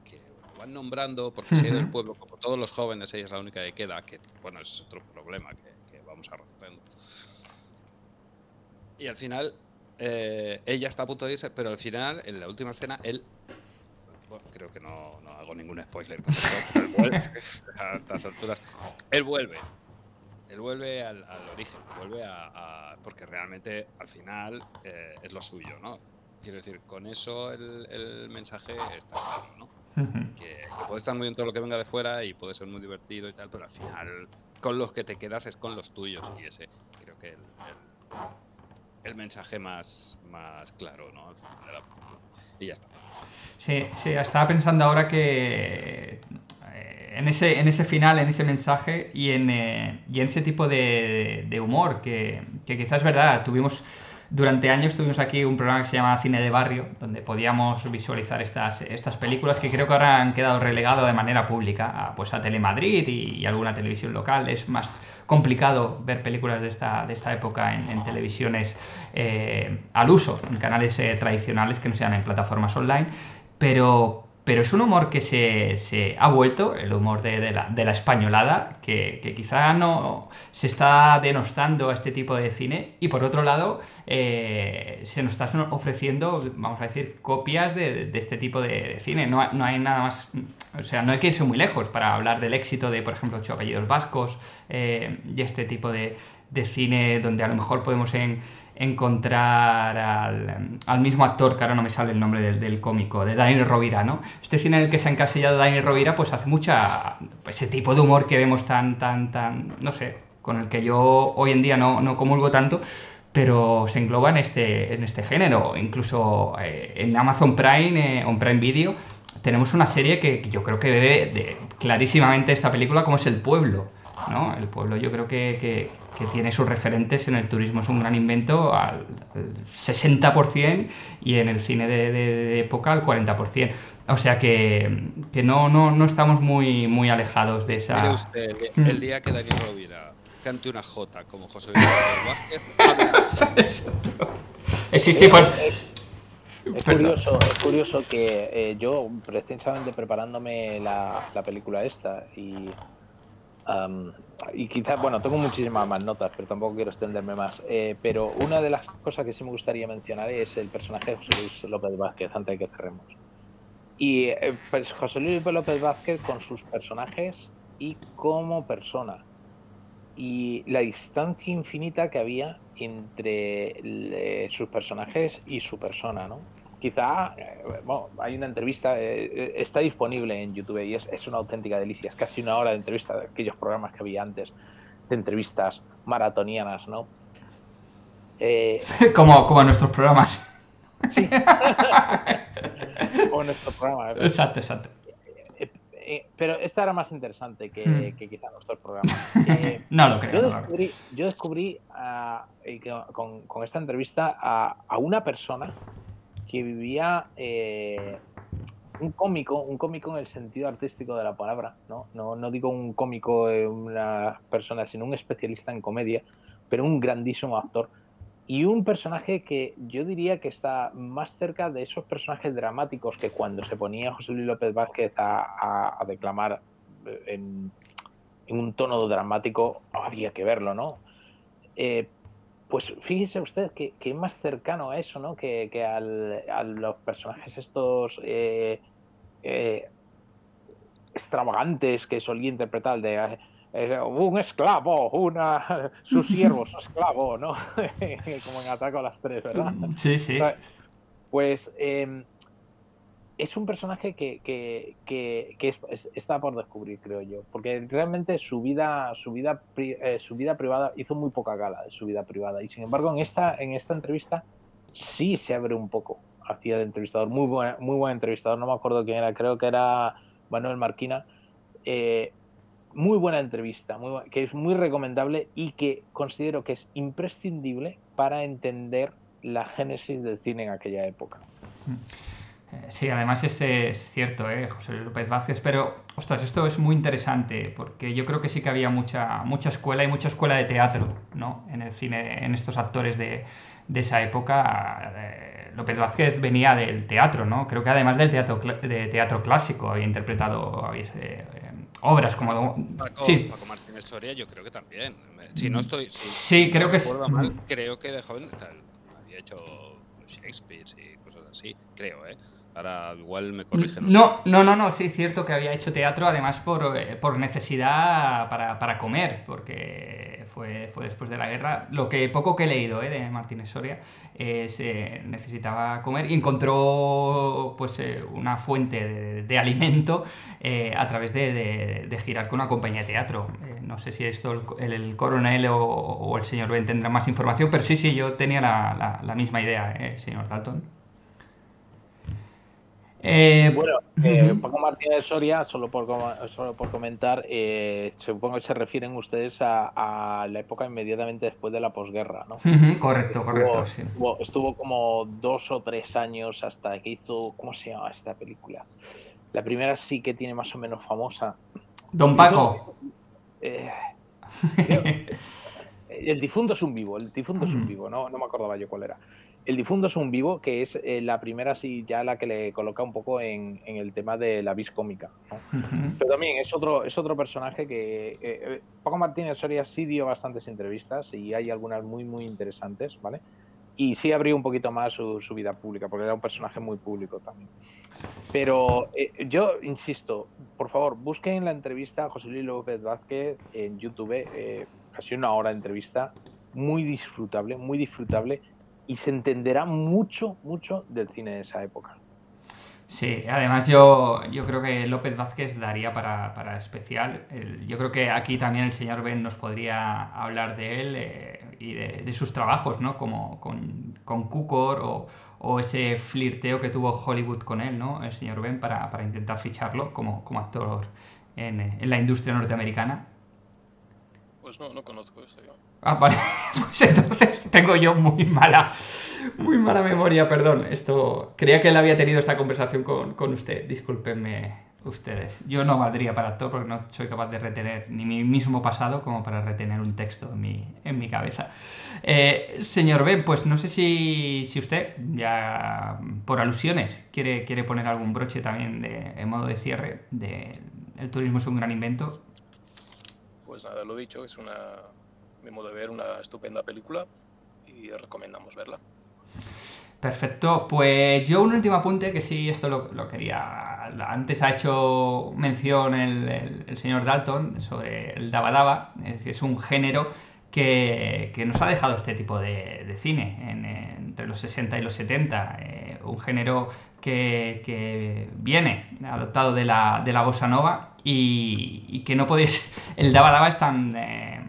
van nombrando porque se ha del pueblo, como todos los jóvenes, ella es la única que queda, que bueno, es otro problema que, que vamos arrastrando. Y al final eh, ella está a punto de irse, pero al final, en la última escena, él. Bueno, creo que no, no hago ningún spoiler con esto, él vuelve, a estas alturas. Él vuelve. Él vuelve al, origen, vuelve a, Porque realmente, al final, eh, es lo suyo, ¿no? Quiero decir, con eso el, el mensaje está claro, ¿no? que, puede estar muy bien todo lo que venga de fuera y puede ser muy divertido y tal, pero al final, con los que te quedas es con los tuyos. Y ese, creo que el el mensaje más, más claro, ¿no? Y ya está. Sí, sí, estaba pensando ahora que eh, en ese, en ese final, en ese mensaje y en, eh, y en ese tipo de, de humor que, que quizás es verdad, tuvimos durante años tuvimos aquí un programa que se llama Cine de Barrio, donde podíamos visualizar estas, estas películas que creo que ahora han quedado relegadas de manera pública a, pues a Telemadrid y, alguna televisión local. Es más complicado ver películas de esta, de esta época en, televisiones eh, al uso, en canales eh, tradicionales que no sean en plataformas online. Pero, pero es un humor que se, ha vuelto, el humor de, la, españolada, que, quizá no se está denostando a este tipo de cine y por otro lado eh, se nos está ofreciendo, vamos a decir, copias de, este tipo de, cine. No, hay nada más, o sea, no hay que irse muy lejos para hablar del éxito de, por ejemplo, Ocho Vascos eh, y este tipo de, cine donde a lo mejor podemos en encontrar al, mismo actor, que ahora no me sale el nombre del, cómico, de Daniel Rovira, ¿no? Este cine en el que se ha encasillado Daniel Rovira, pues hace mucha, ese tipo de humor que vemos tan, tan, tan, no sé, con el que yo hoy en día no, no comulgo tanto, pero se engloba en este, en este género. Incluso eh, en Amazon Prime, eh, o Prime Video, tenemos una serie que yo creo que bebe de, clarísimamente esta película como es El Pueblo. ¿No? El pueblo yo creo que, que- que tiene sus referentes en el turismo, es un gran invento al, al 60% y en el cine de, de- de época al 40%. O sea que, que no, no, no estamos muy, muy alejados de esa... Mire usted, el, Mm. el día que Daniel Rovira cante una J como José Vázquez, Eh, sí, sí, pues... Es curioso, es curioso que eh, yo, precisamente preparándome la, la película esta, y, y quizás, bueno, tengo muchísimas más notas, pero tampoco quiero extenderme más. eh, pero una de las cosas que sí me gustaría mencionar es el personaje de José Luis López Vázquez, antes de que cerremos. Y eh, pues, José Luis López Vázquez con sus personajes y como persona. Y la distancia infinita que había entre le- sus personajes y su persona, ¿no? Quizá, eh, bueno, hay una entrevista, eh, eh, está disponible en YouTube y es, es una auténtica delicia, es casi una hora de entrevista de aquellos programas que había antes, de entrevistas maratonianas, ¿no? Eh, como, como nuestros programas. o nuestro programa, ¿verdad? Exacto, exacto. Pero esta era más interesante que, Hmm. que quizá nuestros programas. Eh, No lo creo, Yo no lo descubrí, yo descubrí ah, con, con esta entrevista a, a una persona que vivía eh, un cómico, un cómico en el sentido artístico de la palabra, ¿no? No, no digo un cómico, eh, una persona, sino un especialista en comedia, pero un grandísimo actor. Y un personaje que yo diría que está más cerca de esos personajes dramáticos que cuando se ponía José Luis López Vázquez a, a- declamar eh, en, un tono dramático, había que verlo, ¿no? Pues fíjese usted que, que es más cercano a eso, ¿no? Que, que al- a los personajes estos eh, eh, extravagantes que solía interpretar de eh, eh, un esclavo, una su siervo, su esclavo, ¿no? Como en Ataco a las tres, ¿verdad? Sí, sí. Pues eh, es un personaje que, que- que- es- es- está por descubrir, creo yo. Porque realmente su vida, su vida, eh, su vida privada hizo muy poca gala de su vida privada. Y sin embargo, en esta, en esta entrevista sí se abre un poco hacia el entrevistador. Muy, buena, muy buen entrevistador, no me acuerdo quién era, creo que era Manuel Marquina. Eh, muy buena entrevista, que es muy recomendable y que considero que es imprescindible para entender la génesis del cine en aquella época. Eh, Sí, además este es cierto, ¿eh? José López Vázquez, pero, ostras, esto es muy interesante, porque yo creo que sí que había mucha, mucha escuela y mucha escuela de teatro, ¿no? En el cine, en estos actores de, de esa época. eh, López Vázquez venía del teatro, ¿no? Creo que además del teatro, cla- de teatro clásico había interpretado había, eh, eh, obras como... Paco, Sí, Paco Martínez Soria, yo creo que también. Si no estoy. Si, Sí, si creo no que es- mal, creo que de joven tal, había hecho Shakespeare y cosas así. Creo, ¿eh? Ahora igual me corrigen. No, no, no, no, sí, es cierto que había hecho teatro además por, eh, por necesidad para, para comer, porque fue, fue después de la guerra. Lo que poco que he leído eh, de Martínez Soria es eh, necesitaba comer y encontró pues eh, una fuente de, de alimento a través de, de- de girar con una compañía de teatro. No sé si esto el, el- el coronel o, o el señor Ben tendrá más información, pero sí, sí, yo tenía la, la- la misma idea, eh, señor Dalton. Eh, Bueno, eh, ujú. Paco Martínez Soria, solo por, solo por comentar, eh, supongo que se refieren ustedes a, a la época inmediatamente después de la posguerra, ¿no? Correcto, correcto, Estuvo, sí. estuvo- estuvo como dos o tres años hasta que hizo, ¿cómo se llama esta película? La primera sí que tiene más o menos famosa. Don Paco. eh, el difunto es un vivo, el difunto es un vivo, no, no me acordaba yo cuál era. El difunto es un vivo, que es eh, la primera, sí, ya la que le coloca un poco en, en el tema de la vis cómica. Pero también es otro, es otro personaje que eh, eh, Paco Martínez Soria sí dio bastantes entrevistas y hay algunas muy, muy interesantes, ¿vale? Y sí abrió un poquito más su, su vida pública, porque era un personaje muy público también. Pero eh, yo insisto, por favor, busquen la entrevista a José Luis López Vázquez en YouTube, casi una hora de entrevista, muy disfrutable, muy disfrutable, y se entenderá mucho, mucho del cine de esa época. Sí, además yo, yo creo que López Vázquez daría para, para especial. Yo creo que aquí también el señor Ben nos podría hablar de él eh, y de, sus trabajos, ¿no? Como con, con Cukor o, o ese flirteo que tuvo Hollywood con él, ¿no? El señor Ben para, para intentar ficharlo como, como actor en, eh, en la industria norteamericana. Pues no, no conozco esto yo. Ah, vale. Pues entonces tengo yo muy mala, muy mala memoria, perdón. Esto creía que él había tenido esta conversación con, con usted. Discúlpenme ustedes. Yo no valdría para actor porque no soy capaz de retener ni mi mismo pasado como para retener un texto en mi, en mi cabeza. Eh, señor Ben, pues no sé si, si usted, ya por alusiones, quiere, quiere poner algún broche también de, en modo de cierre de El turismo es un gran invento. Pues nada, lo dicho, es una, modo de ver, una estupenda película y recomendamos verla. Perfecto, pues yo un último apunte que sí, esto lo, lo quería. Antes ha hecho mención el, señor Dalton sobre el Daba Daba, es, es un género que, que nos ha dejado este tipo de, cine en- en- entre los 60 y los 70. eh, un género que, que viene adoptado de la, de la bossa nova y, que no podéis. El Daba Daba es tan. eh,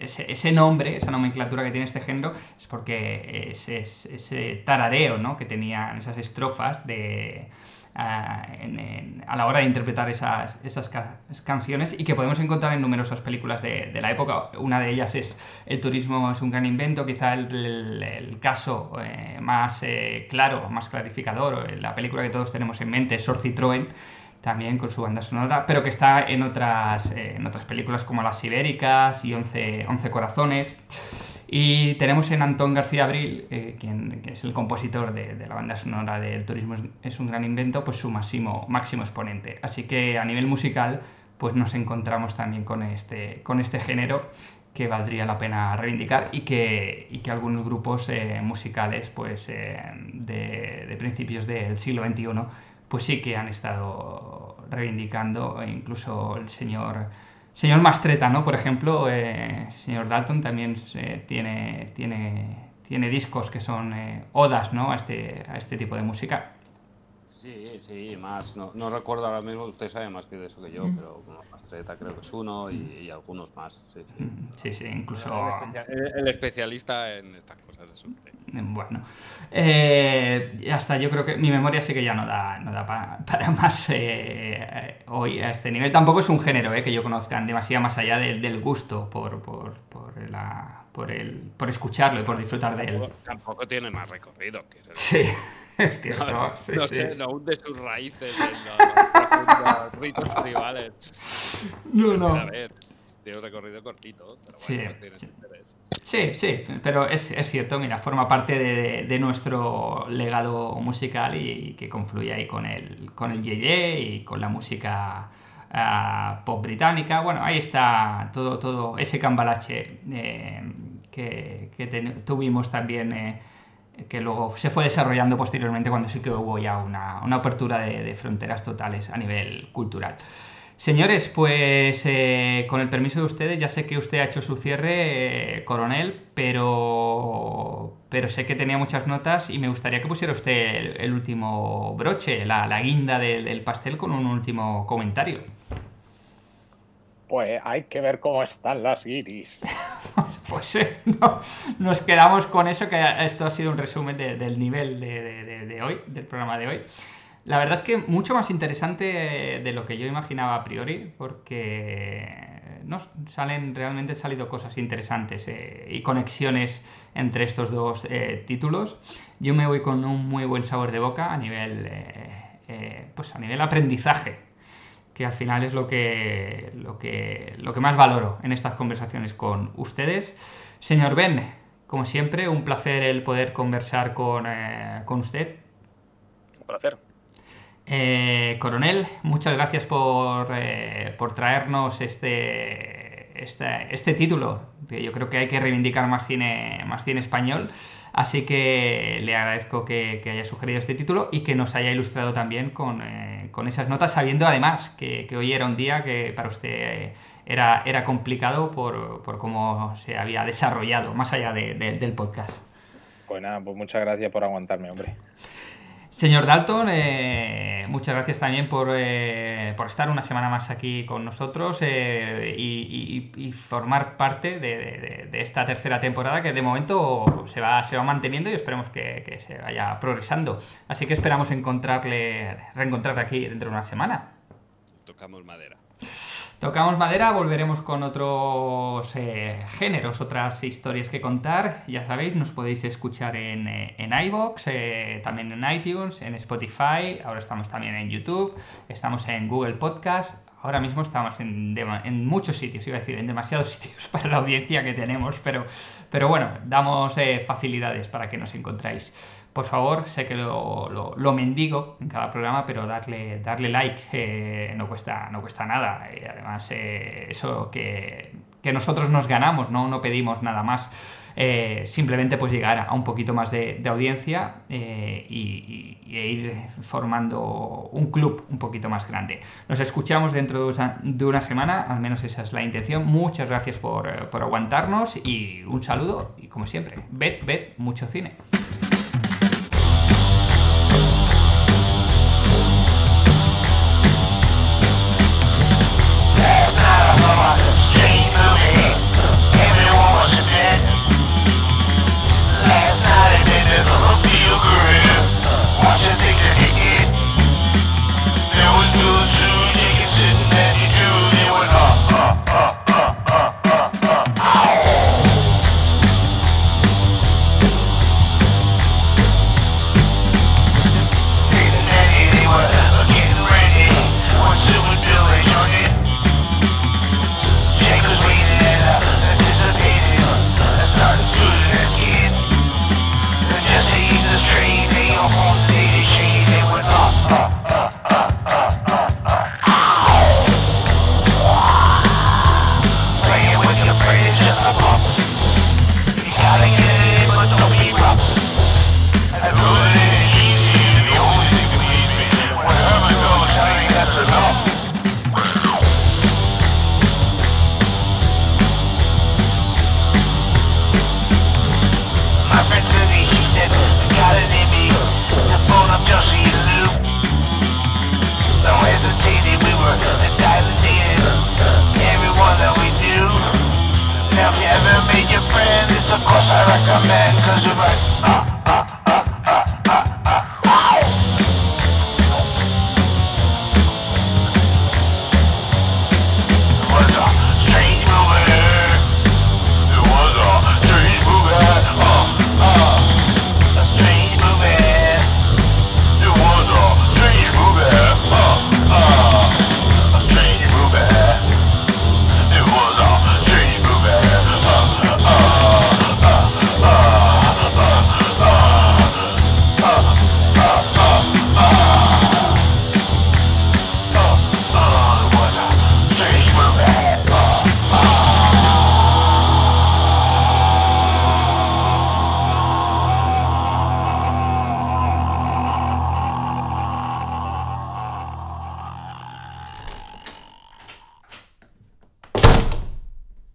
ese, ese nombre, esa nomenclatura que tiene este género, es porque ese, ese tarareo ¿no? que tenían esas estrofas de, a la hora de interpretar esas, esas ca- canciones y que podemos encontrar en numerosas películas de, de la época. Una de ellas es El turismo es un gran invento, quizá el, el- caso eh, más eh, claro, más clarificador, la película que todos tenemos en mente es Sor Citroën, también con su banda sonora, pero que está en otras, eh, en otras películas como Las Ibéricas y Once, Once Corazones. Y tenemos en Antón García Abril, eh, quien que es el compositor de, la banda sonora de El turismo es, es un gran invento, pues su máximo, máximo exponente. Así que a nivel musical, pues nos encontramos también con este, con este género que valdría la pena reivindicar y que, y que algunos grupos eh, musicales pues, eh, de, de principios del siglo XXI pues sí que han estado reivindicando, e incluso el señor, señor Mastreta, ¿no? Por ejemplo, eh, señor Dalton también eh, tiene, tiene, tiene discos que son eh, odas, ¿no? A este, a este tipo de música. Sí, sí, más. No, no recuerdo ahora mismo, usted sabe más que de eso que yo, Mm. pero bueno, Mastreta creo que es uno y, y algunos más. Sí, sí. Sí, sí, incluso... El, especia- el- el especialista en estas cosas es usted. Bueno, eh, ya está, yo creo que mi memoria sí que ya no da, no da pa- para más eh, hoy a este nivel. Tampoco es un género eh, que yo conozca demasiado más allá del, del gusto por, por, por, la, por, el, por escucharlo y por disfrutar de él. Tampoco, tiene más recorrido. quiero Sí, decir. es cierto. No, sí, no sí. sé, no hunde sus raíces en los ritos tribales. No, no. A ver, tiene un recorrido cortito, pero Sí, bueno, sí. interés. Sí, sí, pero es, es cierto, mira, forma parte de, de nuestro legado musical y que confluye ahí con el, con el yeye y con la música ah, pop británica. Bueno, ahí está todo, todo ese cambalache eh, que, que ten- tuvimos también, eh, que luego se fue desarrollando posteriormente cuando sí que hubo ya una, una apertura de, fronteras totales a nivel cultural. Señores, pues eh, con el permiso de ustedes, ya sé que usted ha hecho su cierre, eh, coronel, pero, pero sé que tenía muchas notas y me gustaría que pusiera usted el, último broche, la, la guinda del pastel con un último comentario. Pues hay que ver cómo están las guiris. Pues eh, no, nos quedamos con eso, que esto ha sido un resumen de- del nivel de, hoy, del programa de hoy. La verdad es que mucho más interesante de lo que yo imaginaba a priori, porque no, salen, realmente han salido cosas interesantes eh, y conexiones entre estos dos eh, títulos. Yo me voy con un muy buen sabor de boca a nivel, eh, eh, pues a nivel aprendizaje, que al final es lo que, lo que, lo que más valoro en estas conversaciones con ustedes. Señor Ben, como siempre, un placer el poder conversar con, eh, con usted. Un placer. Eh, coronel, muchas gracias por, eh, por traernos este, este, este título, que yo creo que hay que reivindicar más cine, más cine español. Así que le agradezco que, que haya sugerido este título y que nos haya ilustrado también con, eh, con esas notas, sabiendo además que, que hoy era un día que para usted eh, era, era complicado por, por cómo se había desarrollado, más allá de- de- del podcast. Pues nada, pues muchas gracias por aguantarme, hombre. Señor Dalton, eh, muchas gracias también por, eh, por, estar una semana más aquí con nosotros eh, y, formar parte de, esta tercera temporada que de momento se va, se va manteniendo y esperemos que, que, se vaya progresando. Así que esperamos encontrarle, reencontrarle aquí dentro de una semana. Tocamos madera. Tocamos madera, volveremos con otros eh, géneros, otras historias que contar. Ya sabéis, nos podéis escuchar en, eh, en iBox, eh, también en iTunes, en Spotify. Ahora estamos también en YouTube, estamos en Google Podcast. Ahora mismo estamos en, muchos sitios, iba a decir, en demasiados sitios para la audiencia que tenemos, pero, pero bueno, damos facilidades para que nos encontráis por favor, sé que lo, lo, lo, mendigo en cada programa, pero darle, darle like eh, no, cuesta, no cuesta nada. Y además, eh, eso que, que, nosotros nos ganamos, no, no pedimos nada más. Eh, simplemente pues llegar a un poquito más de, de audiencia eh, y, y, ir formando un club un poquito más grande. Nos escuchamos dentro de una, de una semana, al menos esa es la intención. Muchas gracias por, por aguantarnos y un saludo y como siempre, ved, ved mucho cine.